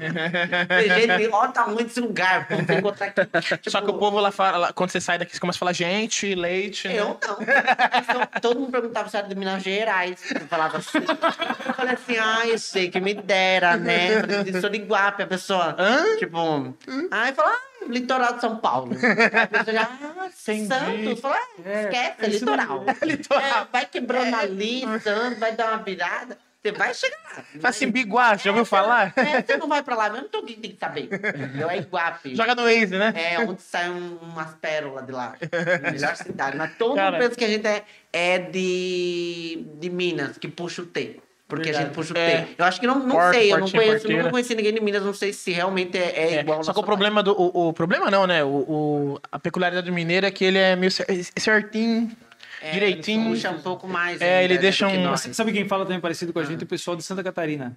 Gente, olha o tamanho desse lugar. Vamos encontrar aqui. Só Tipo, que o povo lá fala, quando você sai daqui, você começa a falar gente, leite. né? Eu não. Então, todo mundo perguntava se era de Minas Gerais. Eu falava assim. Eu falei assim, ah, eu sei que me dera, né? Eu falei, sou de Iguape, a pessoa. Hã? Tipo, aí fala, ah, litoral de São Paulo. A pessoa já, ah, Entendi. Santos. Fala, ah, É, esquece, é é litoral. É litoral. É, vai quebrando ali, Santos, vai dar uma virada. Você vai chegar lá. Fala assim, Biguá, já ouviu falar? É, você não vai pra lá mesmo, todo mundo tem que saber. Entendeu? É Iguape. Joga no Waze, né? É, onde saem um- umas pérolas de lá. Melhor cidade. Mas todo Cara. mundo pensa que a gente é, é de, de Minas, que puxa o T. Porque a Verdade. gente puxa o É. T. Eu acho que não, não sei, eu não conheço, porteira. nunca conheci ninguém de Minas, não sei se realmente é, é É, igual ao só que o problema do. O, o problema não, né? O, o- a peculiaridade do mineiro é que ele é meio cer- certinho, É, direitinho. Ele puxa um pouco mais. É, ainda, ele né, deixa um-. Sabe quem fala também parecido com a gente? O pessoal de Santa Catarina.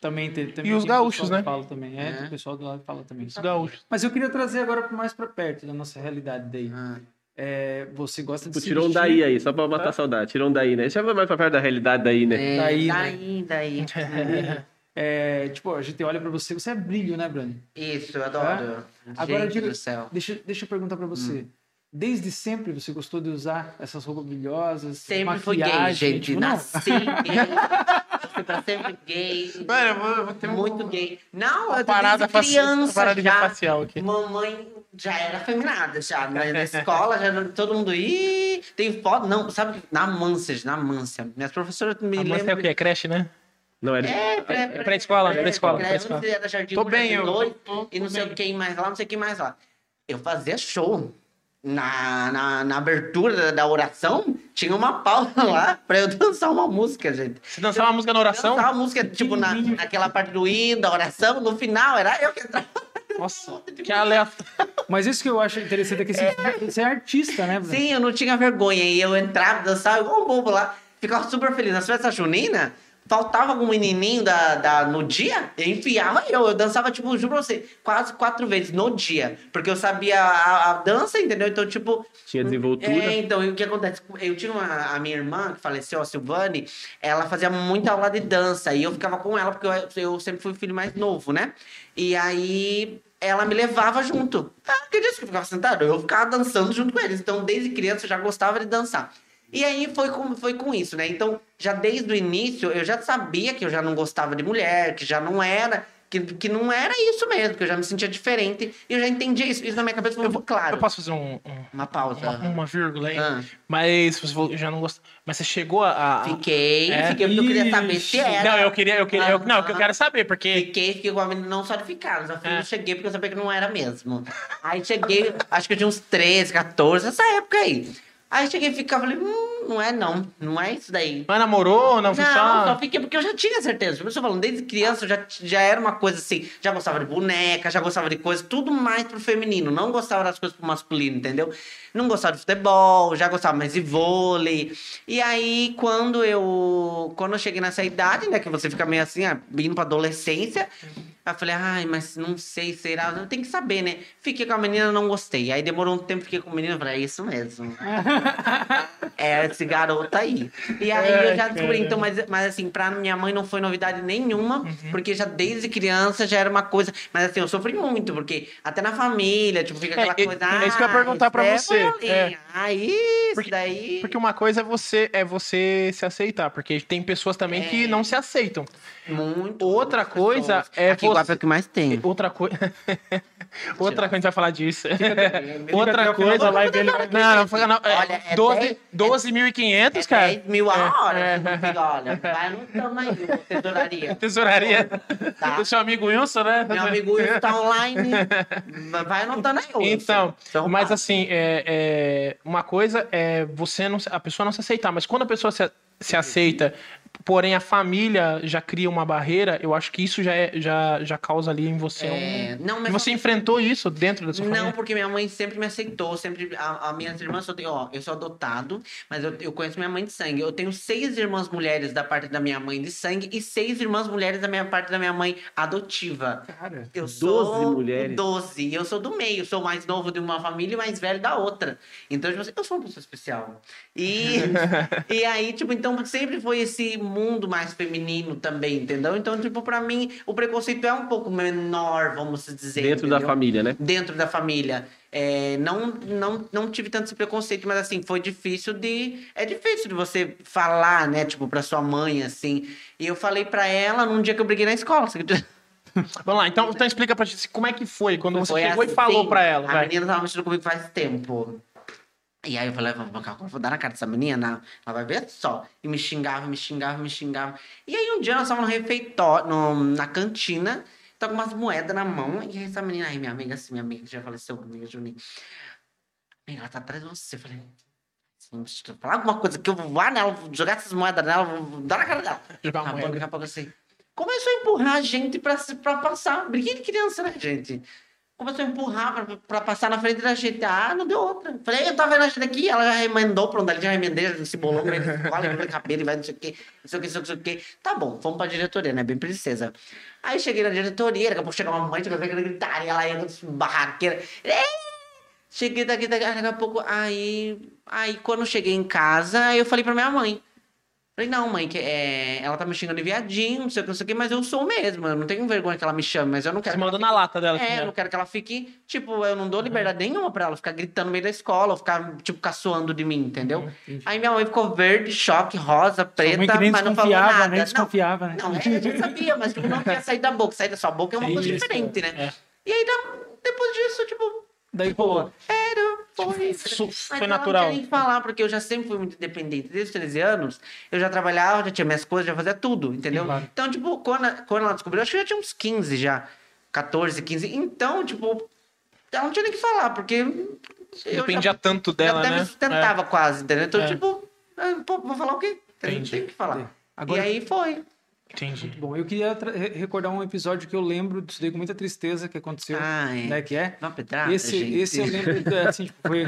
Também tem. Também E os gaúchos, né? Fala também. É, É. o pessoal do lado fala também. Os gaúchos. Mas eu queria trazer agora mais pra perto da nossa realidade daí. Ah. É, você gosta de Tipo, tirou um daí aí, só pra matar a saudade. Tirou um daí, né? Já vai mais pra perto da realidade daí, né? É, Daí, daí, daí, É, tipo, a gente olha pra você, você é brilho, né, Brani? Isso, eu adoro. Agora, Gente diga- do céu. Deixa, deixa eu perguntar pra você. Hum. Desde sempre você gostou de usar essas roupas brilhosas? Sempre fui gay, gente. tipo, não. Nasci gay. Você tá sempre gay. Mano, eu vou, eu vou ter um- Muito gay. Não, eu parada desde faci- criança parada de já. facial aqui. Mamãe já era feminada, já. Na, na escola, já todo mundo. Ih, tem foto. Não, sabe? Na Mância, na Mância. Minhas professoras me é lembram. o quê? É creche, né? Não, é. É, pré- É pré-escola, pré- pré-escola, pré- pré-escola. era Tô um, bem, eu dois, tô- tô E não sei bem. o que mais lá, não sei o que mais lá. Eu fazia show. Na, na, na abertura da, oração, tinha uma pausa lá pra eu dançar uma música, gente. Você dançava uma música na oração? Dançar uma música, tipo, na, naquela parte do hino, da oração, no final, era eu que entrava. Nossa, que aleatório. Mas isso que eu acho interessante é que você, você é artista, né? Bruno? Sim, eu não tinha vergonha. E eu entrava, dançava igual um bobo lá. Ficava super feliz. Nas festas juninas, faltava algum menininho da, da, no dia, eu enfiava eu. Eu dançava, tipo, juro pra você, quase quatro vezes no dia. Porque eu sabia a, a dança, entendeu? Então, tipo... Tinha desenvoltura. É, então, e o que acontece? Eu tinha uma, a minha irmã, que faleceu, a Silvane, ela fazia muita aula de dança. E eu ficava com ela, porque eu, eu sempre fui o filho mais novo, né? E aí... Ela me levava junto. Ah, que disse que eu ficava sentado? Eu ficava dançando junto com eles. Então, desde criança, eu já gostava de dançar. E aí foi com, foi com isso, né? Então, já desde o início, eu já sabia que eu já não gostava de mulher, que já não era, que, que não era isso mesmo, que eu já me sentia diferente. E eu já entendia isso. Isso na minha cabeça foi muito claro. Eu posso fazer um, um- Uma pausa. uma, uma vírgula aí? Ah. Mas você falou, já não gosta. Mas você chegou a. a- Fiquei, É? fiquei porque eu queria saber se era. Não, eu queria, eu queria. eu- não, que eu quero saber, porque. Fiquei, fiquei com a menina, não só de ficar, no desafio É. eu cheguei porque eu sabia que não era mesmo. Aí cheguei, acho que eu tinha uns 13, 14, essa época aí. Aí cheguei e ficava, falei, hum, não é não, não é isso daí. Mas namorou, não, foi Não, só. fiquei porque eu já tinha certeza. Como eu estou falando, desde criança eu já, já era uma coisa assim. Já gostava de boneca, já gostava de coisas, tudo mais pro feminino. Não gostava das coisas pro masculino, entendeu? Não gostava de futebol, já gostava mais de vôlei. E aí, quando eu. Quando eu cheguei nessa idade, né? Que você fica meio assim, ah, indo pra adolescência. Aí eu falei, ai, mas não sei, será? Tenho que saber, né? Fiquei com a menina, não gostei. Aí demorou um tempo, fiquei com a menina, falei, é isso mesmo. é esse garoto aí. E aí eu já descobri, então, mas, mas assim, pra minha mãe não foi novidade nenhuma, Uhum. porque já desde criança já era uma coisa. Mas assim, eu sofri muito, porque até na família, tipo, fica aquela é- coisa. é isso que eu ia "Ah, perguntar pra você, é é. Aí, isso Porque- daí. Porque uma coisa é você é você se aceitar, porque tem pessoas também que É. não se aceitam. Muito. Outra coisa pessoas. é Aqui você- é o que mais tem. Outra coisa. Outra coisa, a gente vai falar disso. Fica até Outra coisa. live, ele vai- Não, não, não, é Olha, é 12 dez- 12.500, É cara. 10 mil a hora. É, filho, olha, vai anotando aí, ô, tesouraria. Tesouraria. Tá. Do seu amigo Wilson, né? Meu amigo Wilson tá online. Vai anotando aí, Wilson. Então, eu mas assim, é, é, uma coisa é você não, a pessoa não se aceitar, mas quando a pessoa se, se aceita, porém a família já cria uma barreira, eu acho que isso já, é- já, já causa ali em você É, um. não, E mas você enfrentou isso dentro da sua Não, família? porque minha mãe sempre me aceitou, sempre. A, a minhas irmãs, eu, tenho, ó, eu sou adotado, mas eu, eu conheço minha mãe de sangue. Eu tenho seis irmãs mulheres da parte da minha mãe de sangue e seis irmãs mulheres da minha parte da minha mãe adotiva. Cara, Eu sou. 12 mulheres. 12. Eu sou do meio, sou mais novo de uma família e mais velho da outra. Então, tipo assim, eu sou uma pessoa especial. E, e aí, tipo, então sempre foi esse mundo mais feminino também, entendeu? Então, tipo, pra mim, o preconceito é um pouco menor, vamos dizer. Dentro da entendeu? família, né? dentro da família. É, não, não, não tive tanto esse preconceito, mas assim, foi difícil de. É difícil de você falar, né, tipo, pra sua mãe, assim. E eu falei pra ela num dia que eu briguei na escola. Você? Vamos lá, então, então explica pra gente como é que foi quando você Foi chegou e assim, falou pra ela. A vai. menina tava mexendo comigo faz tempo. E aí eu falei, vou, vou, vou dar na cara dessa menina, ela vai ver só. E me xingava, me xingava, me xingava. E aí um dia nós estávamos no refeitório, no- na cantina, tá com umas moedas na mão. E aí essa menina, aí minha amiga, assim, minha amiga que já faleceu, minha amiga Juninho. Amiga, ela tá atrás de você. Eu falei, eu falar alguma coisa que eu vou voar nela, vou jogar essas moedas nela, vou dar na cara dela. Jogar uma moeda. daqui a pouco assim. Começou a empurrar a gente pra, pra passar. Briguinha de criança, né, gente? Começou a empurrar pra passar na frente da gente. Ah, não deu outra. Falei, eu tava vendo a gente aqui, ela já remendou pra onde ela já remendei, já se bolou escola, ele cabelo e vai não sei o quê, não sei o quê, não sei o quê. Tá bom, fomos pra diretoria, né? Bem princesa. Aí cheguei na diretoria, daqui a pouco chegou uma mãe, chegou aquela gritaria, ela ia barraqueira. "Ei!" Cheguei daqui, daqui, daqui a pouco, aí, aí quando cheguei em casa, eu falei pra minha mãe. Falei, não, mãe, que é... ela tá me xingando de viadinho, não sei o que, não sei o que, mas eu sou mesmo. Eu não tenho vergonha que ela me chame, mas eu não quero. Você que ela mandou na lata dela. é, eu né? não quero que ela fique, tipo, eu não dou liberdade nenhuma pra ela ficar gritando no meio da escola, ou ficar, tipo, caçoando de mim, entendeu? Aí minha mãe ficou verde, choque, rosa, preta, mas não falou nada. nem Não, desconfiava, né? não, é, eu sabia, mas tipo, não tinha saído da boca. Sair da sua boca é uma coisa diferente, né? é. E aí, depois disso, tipo, Daí, pô, era, foi. Foi eu natural. Não tinha nem que falar, porque eu já sempre fui muito independente. Desde os 13 anos, eu já trabalhava, já tinha minhas coisas, já fazia tudo, entendeu? Claro. Então, tipo, quando, quando ela descobriu, acho que eu já tinha uns 15 já. 14, 15. Então, tipo, ela não tinha nem que falar, porque. eu Dependia já, tanto dela, até né? me sustentava quase, entendeu? Então, É. tipo, ah, pô, vou falar o quê? Não Entendi. tem o que falar. Agora- E aí foi. É, entendi. bom, eu queria recordar um episódio que eu lembro disso daí com muita tristeza que aconteceu, Ah, é. né, que é... Uma pedrada, esse, gente. esse eu lembro, assim, tipo, foi...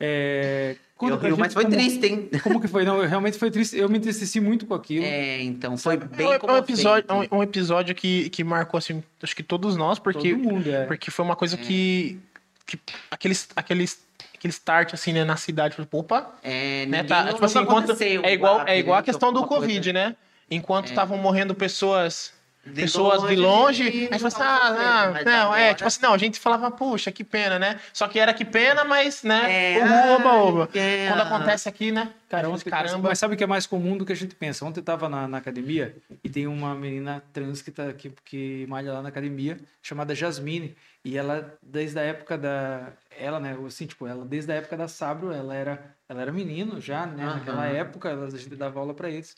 É, Eu rio, gente- mas foi como- triste, hein? Como que foi? Não, eu realmente foi triste. Eu me entristeci muito com aquilo. É, então, foi É bem um- é um episódio, é um, um episódio que, que marcou, assim, acho que todos nós, porque, Todo mundo, é. porque foi uma coisa que, que aqueles, aqueles, aquele start, assim, né, na cidade, tipo, opa, É, né, tá, não- tipo assim, enquanto, aconteceu é igual, é igual a questão do uma coisa- Covid, né? Enquanto É. estavam morrendo pessoas De pessoas de longe, longe, e a gente não falou assim, ah, sofrendo, não, mas não, é, tipo assim, não, a gente falava, puxa, que pena, né? Só que era que pena, mas, né, É, oba, oba. é, Quando ah. acontece aqui, né? Cara, a ontem, gente, caramba. mas sabe o que é mais comum do que a gente pensa? Ontem eu tava na, na academia e tem uma menina trans que, tá, que, que malha lá na academia, chamada Jasmine. E ela, desde a época da. Ela, né? Assim, tipo, ela, desde a época da Sabro, ela era, ela era menino já, né? Aham. Naquela época, ela, a gente dava aula pra eles.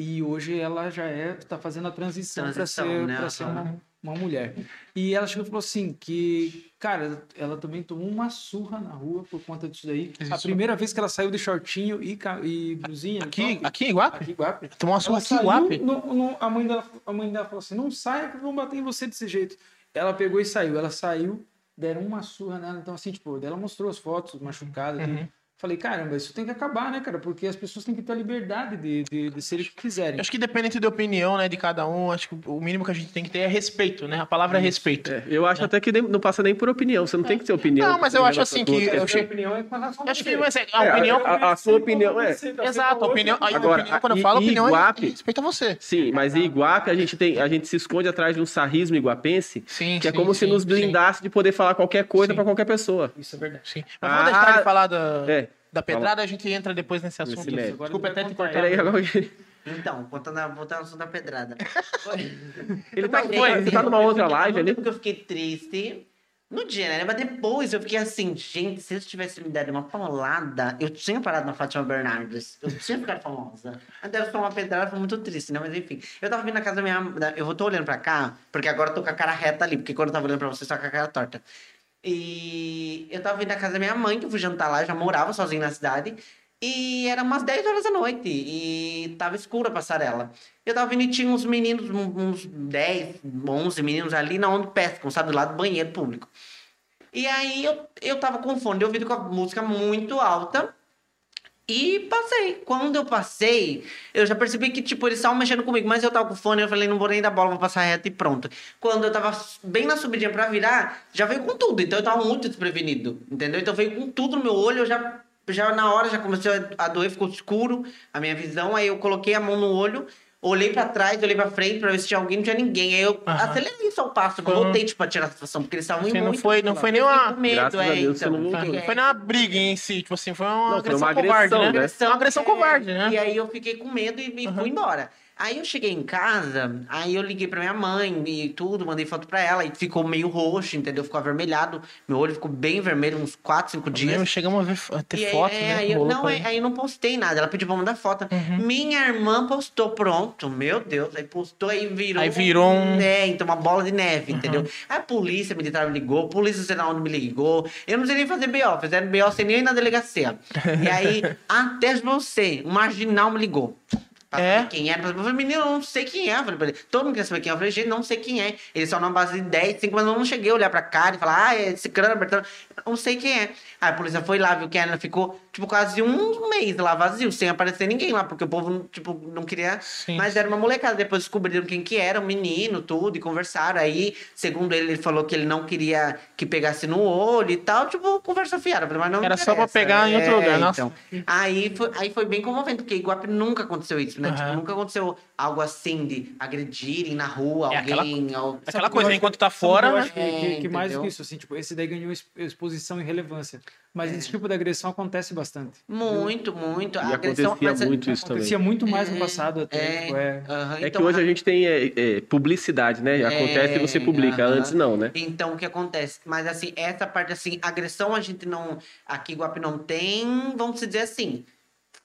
E hoje ela já é, tá fazendo a transição, para ser, né? pra ser uma, uma mulher. E ela chegou e falou assim: que, cara, ela também tomou uma surra na rua por conta disso daí. A Isso. primeira vez que ela saiu de shortinho e, e blusinha. Aqui, top, aqui em Iguape? aqui em Guape. Tomou uma surra aqui em Iguape? no- no- a, mãe dela, a mãe dela falou assim: não saia que vão bater em você desse jeito. Ela pegou e saiu. Ela saiu, deram uma surra nela. Então, assim, tipo, ela mostrou as fotos machucadas. Uhum. Falei, caramba, isso tem que acabar, né, cara? Porque as pessoas têm que ter a liberdade de, de, de ser o que quiserem. Acho que dependente da opinião, né, de cada um, acho que o mínimo que a gente tem que ter é respeito, né? A palavra é respeito. É, eu acho até que nem- não passa nem por opinião. Você não tem que ter opinião. Não, mas eu acho assim a que eu Minha che- opinião é com relação Acho que mas é, a É, opinião. a- a sua opinião é- Exato, a opinião. A Agora, opinião, quando eu falo, a opinião é Iguape- respeito a você. Sim, mas em Iguape a gente, tem, a gente se esconde atrás de um sarrismo iguapense Sim, que é sim, como sim, se nos sim. blindasse de poder falar qualquer coisa pra qualquer pessoa. Isso é verdade. Sim. Mas vamos Ah, deixar ele falar da, É. da pedrada, a gente entra depois nesse assunto. Nesse. Desculpa até te cortar. Peraí, agora Então, voltando, a- voltando ao assunto da pedrada. ele tá, Foi, ele tá numa eu outra fiquei- live ali. Porque eu fiquei triste no dia, né? Mas depois eu fiquei assim, gente, se eles tivessem me dado uma paulada, eu tinha parado na Fátima Bernardes. Eu tinha ficado famosa. Deve ser uma pedrada, foi muito triste, né? Mas enfim. Eu tava vindo na casa da minha. Eu tô olhando pra cá, porque agora eu tô com a cara reta ali, porque quando eu tava olhando pra vocês, eu tava com a cara torta. E eu tava vindo na casa da minha mãe, que eu fui jantar lá, já morava sozinho na cidade. E era umas 10 horas da noite. E tava escura a passarela. Eu tava vendo e tinha uns meninos, uns 10, 11 meninos ali na onde pescam, sabe? Do lado do banheiro público. E aí eu, eu tava com fone de ouvido com a música muito alta. E passei. Quando eu passei, eu já percebi que, tipo, eles estavam mexendo comigo, mas eu tava com fone, eu falei, não vou nem dar bola, vou passar reto e pronto. Quando eu tava bem na subidinha pra virar, já veio com tudo. Então eu tava muito desprevenido, entendeu? Então veio com tudo no meu olho, eu já, já na hora já começou a- doer, ficou escuro a minha visão. Aí eu coloquei a mão no olho, olhei pra trás, olhei pra frente pra ver se tinha alguém, não tinha ninguém. Aí eu Aham. acelerei só o passo, não Foi um- voltei, tipo, pra tirar a situação, porque eles estavam Sim, muito. não foi- não foi nem uma- com medo, Graças a é, Deus, você então. não Foi. É. foi briga em si, tipo assim, foi uma Não, foi agressão uma covarde, agressão, né? né? Uma agressão é, covarde, né? E aí eu fiquei com medo e, e fui embora. Aí eu cheguei em casa, aí eu liguei pra minha mãe e tudo, mandei foto pra ela e ficou meio roxo, entendeu? Ficou avermelhado. Meu olho ficou bem vermelho uns 4, 5 dias. Mesmo chegamos a, ver, a ter E aí, foto, é, né? aí eu, não, pra aí, aí eu não postei nada. Ela pediu pra mandar foto. Minha irmã postou, pronto. Meu Deus. Aí postou, aí virou. Aí virou um- É, então uma bola de neve, entendeu? Aí a polícia militar me ligou, a polícia onde me ligou. Eu não sei nem fazer BO, fizeram BO sem nem ir na delegacia. E aí, até você, um marginal me ligou. Pra É? saber quem era. Eu falei, menino, eu não sei quem é. Eu falei todo mundo quer saber quem é. Eu falei, gente, não sei quem é. Ele só na base de 10, 5, mas eu não cheguei a olhar pra cara e falar, ah, é esse crânio, Bertão. Não sei quem é. Aí a polícia foi lá, viu quem era, ficou, tipo, quase um mês lá vazio, sem aparecer ninguém lá, porque o povo, tipo, não queria. Sim. Mas era uma molecada. Depois descobriram quem que era, um menino, tudo, e conversaram. Aí, segundo ele, ele falou que ele não queria que pegasse no olho e tal. Tipo, conversa fiada. Mas não Era só pra pegar em outro É, lugar, nossa. Então. Aí foi, aí foi bem comovente, porque Iguape nunca aconteceu isso. né? Aham. Tipo, nunca aconteceu algo assim de agredirem na rua É aquela- alguém. ou- Aquela coisa, né? enquanto tá fora, que eu né? acho que, que- que mais do que isso, assim, tipo, esse daí ganhou ex- exposição e relevância. Mas esse tipo de agressão acontece bastante. Muito, muito. E A agressão, acontecia mas é- muito isso também. Acontecia muito mais no É, passado até. é. tipo, é. Aham, É que então, hoje a gente tem é, é, publicidade, né? Acontece e você publica. aham. Antes não, né? Então, o que acontece? Mas, assim, essa parte, assim, agressão a gente não... Aqui em Guapi não tem, vamos dizer assim,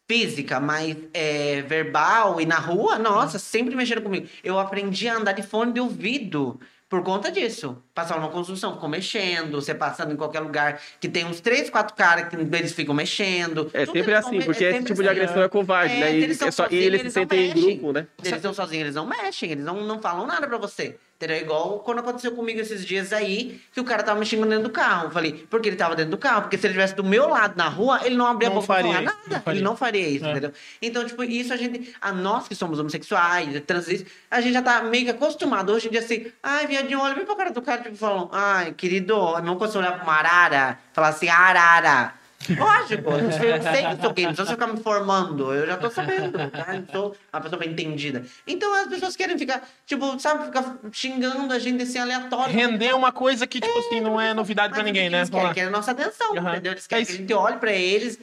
física, mas é, verbal e na rua, nossa, sempre mexendo comigo. Eu aprendi a andar de fone de ouvido por conta disso. Passar numa construção, ficou mexendo, você passando em qualquer lugar que tem uns três, quatro caras que eles ficam mexendo. É Tudo sempre assim, porque é esse tipo de assim. agressão é covarde, É, né? E, eles é só, e sozinhos, eles eles se sentem em grupo, né? Eles estão sozinhos, eles não mexem, eles não, não falam nada pra você. Entendeu? Igual quando aconteceu comigo esses dias aí, que o cara tava me xingando dentro do carro. Eu falei, porque ele tava dentro do carro? Porque se ele estivesse do meu lado na rua, ele não abria Não a boca pra faria falar nada. não. Ele não faria isso, É. entendeu? Então, tipo, isso a gente. A nós que somos homossexuais, transistas, a gente já tá meio que acostumado. Hoje em dia, assim, ai, viadinho, olha bem pra cara do cara, tipo, falam, ai, querido, não consigo olhar pra uma arara, falar assim, arara. Lógico, eu sei que sou gay, não precisa ficar me formando, eu já tô sabendo, tá? Eu sou uma pessoa bem entendida. Então as pessoas querem ficar, tipo, sabe, ficar xingando a gente assim aleatório. Render uma coisa que, tipo assim, não é novidade Mas pra ninguém, né? Eles querem, querem a nossa atenção, Aham. entendeu? Eles É querem isso. que a gente olhe pra eles.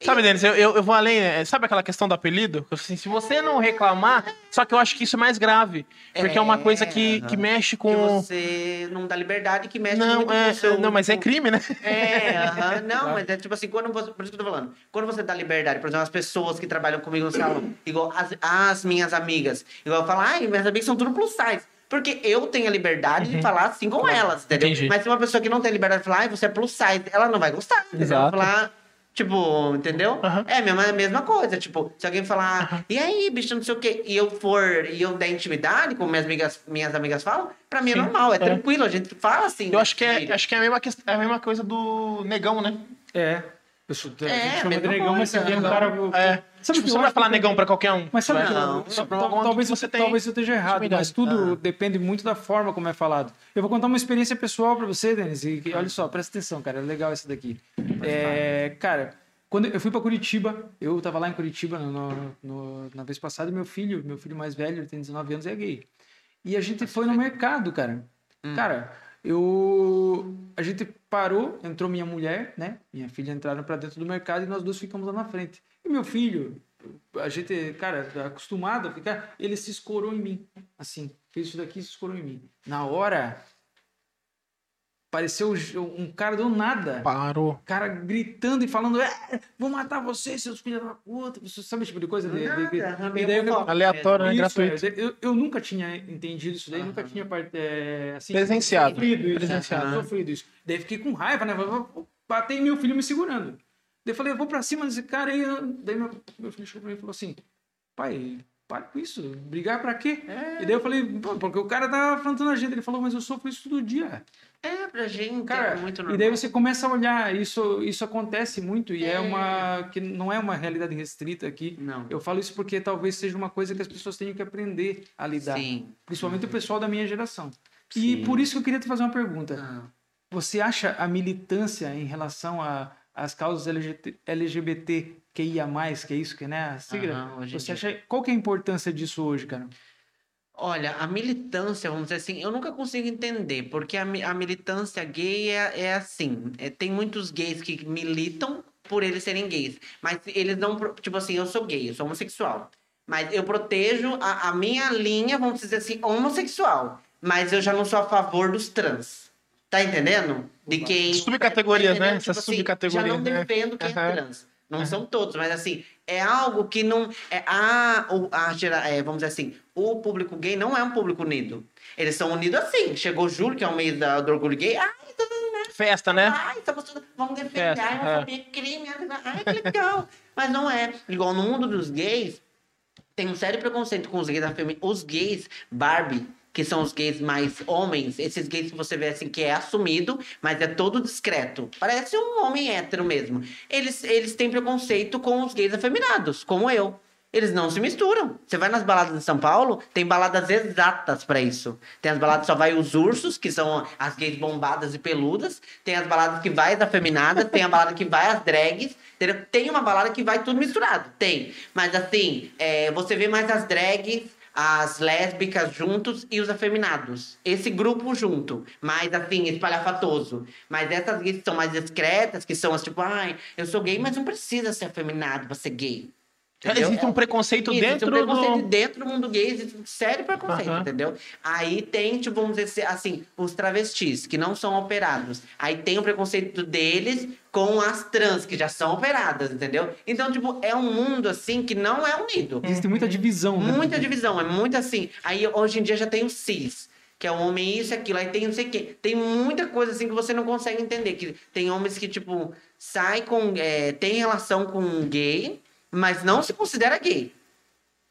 Sabe, Denis, eu, eu, eu vou além. é, Sabe aquela questão do apelido? Assim, se você não reclamar, só que eu acho que isso é mais grave. Porque é, uma coisa que, que mexe Que com. você não dá liberdade, que mexe Não, muito é, com o seu... não, mas é crime, né? É, aham, não, mas é tipo assim, quando você, por isso que eu tô falando, quando você dá liberdade, por exemplo, as pessoas que trabalham comigo no salão, igual as, as minhas amigas, igual eu falo, ai, minhas amigas são tudo plus size. Porque eu tenho a liberdade de falar assim com elas, entendeu? Uhum. Entendi. Mas se uma pessoa que não tem liberdade de falar, ai, você é plus size, ela não vai gostar, entendeu? Exato. Ela vai falar, tipo, entendeu? Aham. É a mesma, a mesma coisa, tipo, se alguém falar, e aí, bicho, não sei o quê, e eu for, e eu der intimidade, como minhas amigas, minhas amigas falam, pra mim é Sim, normal, é, é. tranquilo, a gente fala assim. Eu acho que é, acho que é a mesma, é a mesma coisa do negão, né? É. Eu sou, a É, gente chama de negão, mas você coisa, vê um não. cara. É. Sabe tipo, que você não vai falar que- negão pra qualquer um. Mas sabe, que- Não, onde talvez, você tem talvez eu esteja errado, mas tudo Ah. depende muito da forma como é falado. Eu vou contar uma experiência pessoal pra você, Denis. E olha só, presta atenção, cara, é legal isso daqui. É, cara, quando eu fui pra Curitiba, eu tava lá em Curitiba no, no- no- na vez passada, e meu filho, meu filho mais velho, ele tem 19 anos, é gay. E a gente foi no mercado, cara. Cara, eu. A gente parou, entrou minha mulher, né? Minha filha entraram pra dentro do mercado e nós dois ficamos lá na frente. E meu filho, a gente, cara, acostumado a ficar, ele se escorou em mim. Assim, fez isso daqui e se escorou em mim. Na hora, apareceu um cara do nada Parou. cara gritando e falando, é, vou matar você, seus filhos da puta, você sabe esse tipo de coisa? De, de- de- e daí eu- homofóbico Aleatório, né? Gratuito. é, eu, eu nunca tinha entendido isso daí, nunca Aham. tinha é, assim, Presenciado. sofrido isso, Presenciado. né? sofrido isso. Daí fiquei com raiva, né? Vou- vou Bater em meu filho me segurando. Daí eu falei, eu vou pra cima desse cara aí. Daí meu, meu filho chegou pra mim e falou assim, pai, para com isso, brigar pra quê? E daí eu falei, porque o cara tá afrontando a gente. Ele falou, mas eu sofro isso todo dia. É, pra gente Cara, é muito normal. e daí você começa a olhar, isso, isso acontece muito e é. É. uma que não é uma realidade restrita aqui. Não. Eu falo isso porque talvez seja uma coisa que as pessoas tenham que aprender a lidar, Sim. principalmente o pessoal da minha geração. Sim. E por isso que eu queria te fazer uma pergunta. Ah. Você acha a militância em relação a- às causas LGBT, LGBTQIA+, que é isso que né, a sigla? Em você acha qual que é a importância disso hoje, cara? Olha, a militância, vamos dizer assim, eu nunca consigo entender, porque a, a militância gay é, é assim, é, tem muitos gays que militam por eles serem gays, mas eles não, tipo assim, eu sou gay, eu sou homossexual, mas eu protejo a, a minha linha, vamos dizer assim, homossexual, mas eu já não sou a favor dos trans, tá entendendo? De quem... Subcategorias, tá né? Essas Tipo assim, subcategorias, Já não né? defendo quem Aham. é trans. Não são todos, mas assim, é algo que não. É, a, o, a é, vamos dizer assim, o público gay não é um público unido. Eles são unidos assim. Chegou julho, que é o mês da- do orgulho gay. Ai, Festa, né? ai, estamos todos, vamos defender. Festa, Ai, é. homofobia, crime. Ai, que legal. mas não é. Igual no mundo dos gays, tem um sério preconceito com os gays da família. Os gays Barbie, que são os gays mais homens, esses gays que você vê assim, que é assumido, mas é todo discreto. Parece um homem hétero mesmo. Eles, eles têm preconceito com os gays afeminados, como eu. Eles não se misturam. Você vai nas baladas de São Paulo, tem baladas exatas pra isso. Tem as baladas só vai os ursos, que são as gays bombadas e peludas. Tem as baladas que vai as afeminadas. tem a balada que vai as drags. Tem uma balada que vai tudo misturado. Tem. Mas assim, é, você vê mais as drags, as lésbicas juntos e os afeminados. Esse grupo junto. Mais assim, espalhafatoso. Mas essas gays que são mais discretas, que são as tipo, ai, eu sou gay, mas não precisa ser afeminado pra ser gay. Entendeu? Existe um preconceito Existe dentro um preconceito do... dentro do mundo gay, existe um sério preconceito, Aham. entendeu? Aí tem, tipo, vamos dizer assim, os travestis, que não são operados. Aí tem o preconceito deles com as trans, que já são operadas, entendeu? Então, tipo, é um mundo, assim, que não é unido. Existe muita divisão, né? Muita divisão, é muito assim. Aí hoje em dia já tem o cis, que é o homem isso e aquilo. Aí tem não sei o quê. Tem muita coisa assim que você não consegue entender. Que tem homens que, tipo, sai com. é, tem relação com um gay, mas não se considera gay.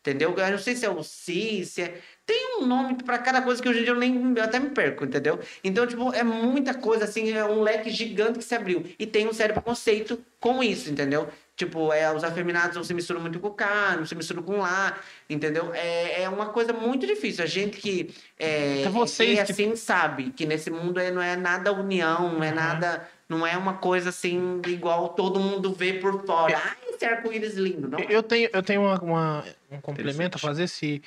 Entendeu? Eu não sei se é o cis, se é. Tem um nome pra cada coisa que hoje em dia eu nem eu até me perco, entendeu? Então, tipo, é muita coisa, assim, é um leque gigante que se abriu. E tem um sério preconceito com isso, entendeu? Tipo, é, os afeminados não se misturam muito com o cá, não se misturam com lá, entendeu? É, é uma coisa muito difícil. A gente que é, É vocês é que- assim sabe que nesse mundo é- não é nada união, não é nada. Não é uma coisa assim igual todo mundo vê por fora. Ai, esse arco-íris lindo, não? é? Eu tenho, eu tenho uma, uma- um complemento a fazer, se,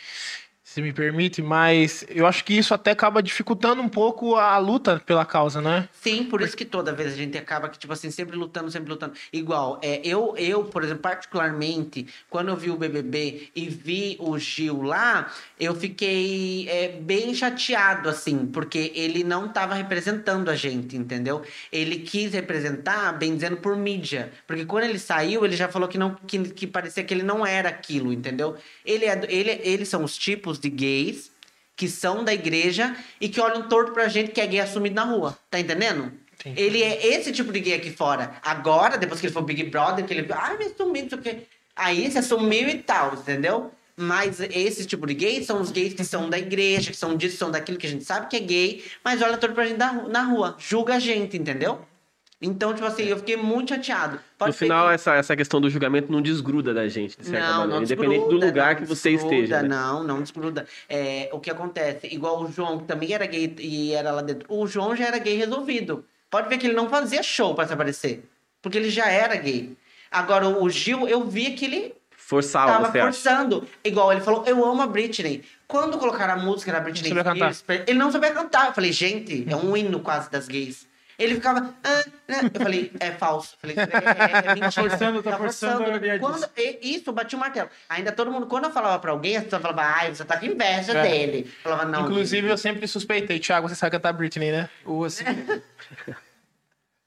se me permite, mas eu acho que isso até acaba dificultando um pouco a luta pela causa, né? Sim, por isso que toda vez a gente acaba que, tipo assim, sempre lutando, sempre lutando. Igual, é, eu, eu, por exemplo, particularmente, quando eu vi o BBB e vi o Gil lá, eu fiquei é, bem chateado, assim, porque ele não tava representando a gente, entendeu? Ele quis representar, bem dizendo, por mídia. Porque quando ele saiu, ele já falou que, não, que, que parecia que ele não era aquilo, entendeu? Ele é, ele, eles são os tipos de gays que são da igreja e que olham torto pra gente que é gay assumido na rua. Tá entendendo? Sim. Ele é esse tipo de gay aqui fora. Agora, depois que ele foi Big Brother, que ele. Ai, me assumi, não sei o quê. Aí se assumiu e tal, entendeu? Mas esse tipo de gays são os gays que são da igreja, que são disso, são daquilo que a gente sabe que é gay, mas olha torto pra gente na rua, julga a gente, entendeu? Então, tipo assim, eu fiquei muito chateado. Pode no final, que- essa, essa questão do julgamento não desgruda da gente, de certa não, maneira. não independente do desgruda, lugar não que você desgruda, esteja. né? Não, não desgruda. É, o que acontece? Igual o João, que também era gay e era lá dentro. O João já era gay resolvido. Pode ver que ele não fazia show pra se aparecer. Porque ele já era gay. Agora, o Gil, eu via que ele Forçava, tava você acha? forçando. Igual ele falou, eu amo a Britney. Quando colocaram a música da Britney Não sabia cantar. Spears, ele não sabia cantar. Eu falei, gente, é um hino quase das gays. Ele ficava. "Ah, né?" Eu falei, é falso. Eu falei, é, é, é mentira. forçando, tá forçando a ideia Quando, disso. e- isso, eu bati o martelo. Ainda todo mundo, quando eu falava pra alguém, as pessoas falavam, ai, você tá com inveja É. dele. Eu falava, não. Inclusive, eu sempre suspeitei. Thiago, você sabe cantar Britney, né? Ou assim.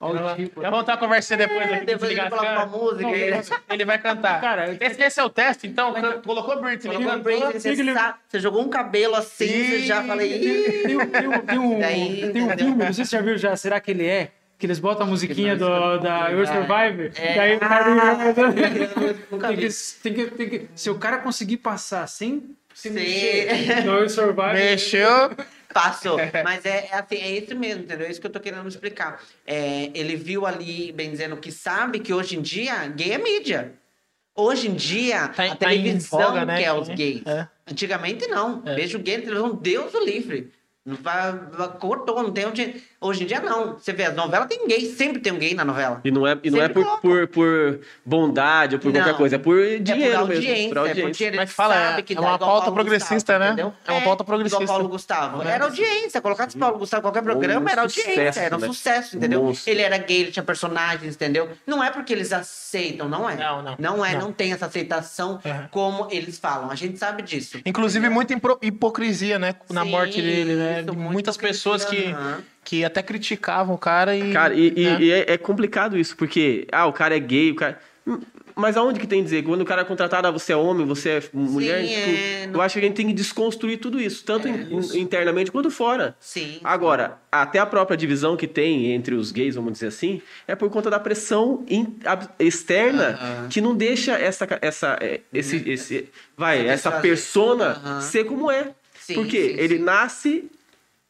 Olha o tipo. Vamos ter uma conversinha depois aqui. Depois ele coloca a uma música. Não, ele- Ele vai cantar. Cara, esse, esse é o teste, então? Can- Colocou Britney. Colocou. Britney, você, ele- sabe, você jogou um cabelo assim, você já falei. Tem, um- tem um- tem um, Daí, tem um filme, não sei se você já viu já, Será que ele é? Que eles botam a musiquinha do, da Your Survivor. É. Daí o cara. Nunca tem, que, tem, que, tem que. Se o cara conseguir passar sem. sem Sim. mexer no Your Survivor. Mexeu. Passou. Mas é, é assim, é isso mesmo, entendeu? É isso que eu tô querendo explicar. É, ele viu ali, bem dizendo, que sabe que hoje em dia gay é mídia. Hoje em dia, Tá a tá televisão voga, né, quer que- os gays. é. Antigamente não. É. Beijo gay na televisão, Deus o livre. Não vai, cortou, não tem onde. Hoje em dia não. Você vê, as novelas tem gay, sempre tem um gay na novela. E não é, e não é por, por, por bondade ou por qualquer Não. coisa, é por É dinheiro por mesmo. audiência, Por é audiência. porque ele Mas fala, sabe é- que é dá, uma pauta progressista, Gustavo, né? entendeu? É uma pauta progressista. Igual Paulo Gustavo. É. Era audiência, colocasse Paulo Gustavo em qualquer programa, Um era audiência, sucesso, era um né? sucesso, entendeu? Monstro. Ele era gay, ele tinha personagens, entendeu? Não é porque eles aceitam, não é. Não, não. Não é, Não. não, tem essa aceitação Uhum. como eles falam. A gente sabe disso. Inclusive, muita impro- hipocrisia, né? Na Sim, morte dele, né? Isso, muito muitas pessoas que, que até criticavam o cara e. Cara, e, e- né? e é, é complicado isso, porque, ah, o cara é gay, o cara. Hum, Mas aonde que tem que dizer? Quando o cara é contratado, ah, você é homem, você é mulher. tipo, é, não- Eu acho que a gente tem que desconstruir tudo isso, tanto in- internamente quanto fora. Sim. Agora, até a própria divisão que tem entre os gays, vamos dizer assim, é por conta da pressão in- ab- externa Aham. que não deixa essa, essa, é, esse, esse, vai, Essa persona Aham. ser como é. Sim, Porque sim, ele sim. nasce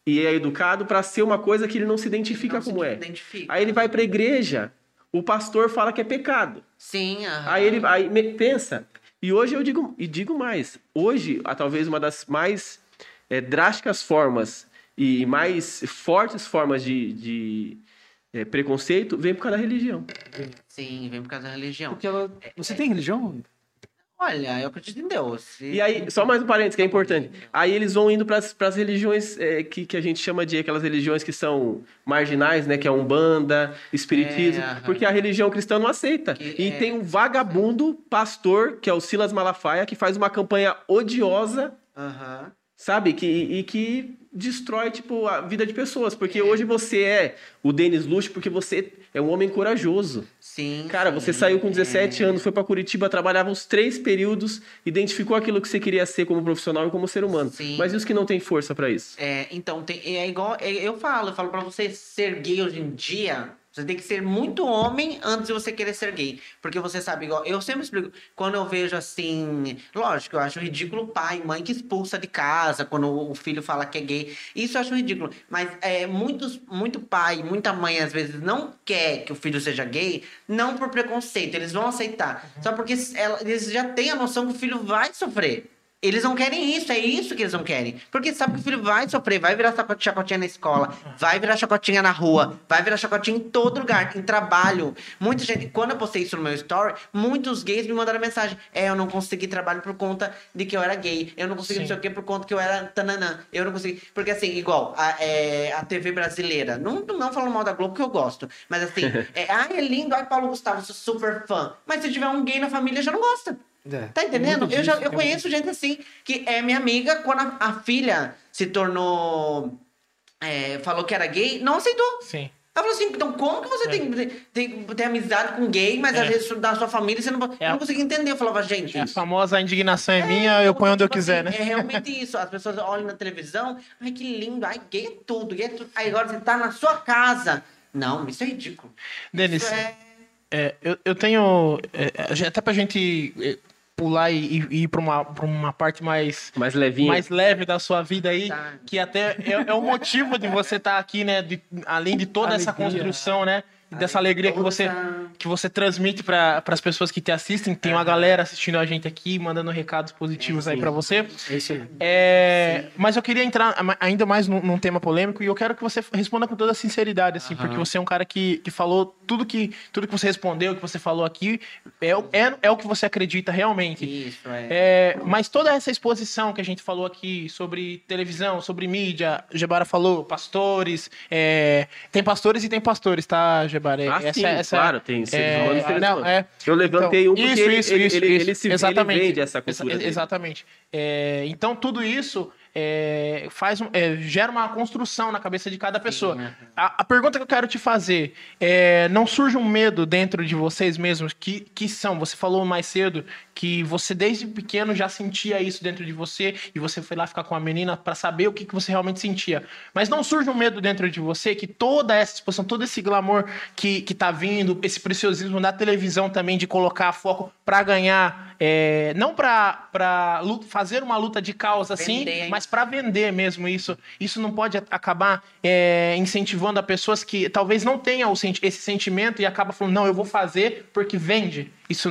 e é educado para ser uma coisa que ele não se identifica Não se como é. identifica. Aí ele vai pra igreja, o pastor fala que é pecado. Sim, aham. Aí ele aí me- pensa, E hoje eu digo, e digo mais, hoje, a, talvez uma das mais é, drásticas formas e mais fortes formas de, de é, preconceito vem por causa da religião. Sim, vem por causa da religião. Porque ela... Você tem religião? Olha, eu acredito em Deus. E aí, só mais um parênteses que é importante. Aí eles vão indo para as religiões é, que, que a gente chama de aquelas religiões que são marginais, né? Que é Umbanda, Espiritismo. É, porque a religião cristã não aceita. Que e é- tem um vagabundo pastor, que é o Silas Malafaia, que faz uma campanha odiosa, Aham. Sabe? Que, e que destrói, tipo, a vida de pessoas. Porque hoje você é o Denis Luxo porque você é um homem corajoso. Sim. Cara, sim. você saiu com 17 É. anos, foi pra Curitiba, trabalhava os três períodos, identificou aquilo que você queria ser como profissional e como ser humano. Sim. Mas e os que não têm força pra isso? É, então, tem, é igual. é, eu falo, eu falo pra você ser gay hoje em dia. Você tem que ser muito homem antes de você querer ser gay. Porque você sabe, igual. Eu sempre explico. Quando eu vejo assim. Lógico, eu acho ridículo pai, mãe que expulsa de casa quando o filho fala que é gay. Isso eu acho ridículo. Mas é, muitos, muito pai, muita mãe, às vezes, não quer que o filho seja gay, não por preconceito. Eles vão aceitar. Só porque ela- eles já têm a noção que o filho vai sofrer. Eles não querem isso, é isso que eles não querem. Porque sabe que o filho vai sofrer, vai virar chacotinha na escola, vai virar chacotinha na rua, vai virar chacotinha em todo lugar, em trabalho. Muita gente, quando eu postei isso no meu story, muitos gays me mandaram mensagem: É, eu não consegui trabalho por conta de que eu era gay, eu não consegui não sei o que por conta que eu era tananã, eu não consegui. Porque assim, igual, a, é, a TV brasileira, não, não falando mal da Globo que eu gosto, mas assim, é, ai, é lindo, ai, Paulo Gustavo, sou super fã. Mas se tiver um gay na família, já não gosta. É. Tá entendendo? Eu, já, eu é conheço gente assim, que é minha amiga, quando a, a filha se tornou. é, falou que era gay, não aceitou. Sim. Ela falou assim: então como que você tem, tem, tem amizade com gay, mas É. às vezes da sua família você não, É não conseguia entender? Eu falava, gente. É a famosa indignação é, minha, eu ponho onde eu tipo quiser, assim, né? É realmente isso. As pessoas olham na televisão, ai que lindo, ai gay é tudo, gay é tudo. Aí agora você tá na sua casa. Não, isso é ridículo. Denis, Isso é. É, eu, eu tenho. é, é, até pra gente é, pular e, e- ir pra uma, pra uma parte mais, Mais levinho. mais leve da sua vida aí, Tá. que até é, é o motivo de você estar aqui, né? de- além de toda essa Alegria. construção, né? E dessa alegria que você, que você transmite para as pessoas que te assistem. Tem uma galera assistindo a gente aqui, mandando recados positivos aí pra você. É isso aí. É, mas eu queria entrar ainda mais num, num tema polêmico e eu quero que você responda com toda sinceridade, assim, porque você é um cara que, que falou tudo que, tudo que você respondeu, que você falou aqui, é, o- é, é o que você acredita realmente. Isso, é. É, mas toda essa exposição que a gente falou aqui sobre televisão, sobre mídia, Gebara falou, pastores, é, tem pastores e tem pastores, tá, Gebara? Ah, sim, claro, tem seres é, humanos seres não, humanos. é, Eu levantei um porque isso, ele, isso, ele, isso, ele, isso. ele se exatamente. ele vende essa cultura. Exatamente. É, então tudo isso é, faz um- é, gera uma construção na cabeça de cada pessoa. aham. A, a pergunta que eu quero te fazer é: não surge um medo dentro de vocês mesmos que, que são? Você falou mais cedo que você desde pequeno já sentia isso dentro de você e você foi lá ficar com a menina para saber o que, que você realmente sentia. Mas não surge um medo dentro de você que toda essa exposição, todo esse glamour que, que tá vindo, esse preciosismo da televisão também de colocar foco para ganhar, é, não para fazer uma luta de causa assim, Vender, mas para vender mesmo isso. Isso não pode acabar é, incentivando a pessoas que talvez não tenham esse sentimento e acaba falando, não, eu vou fazer porque vende. Isso,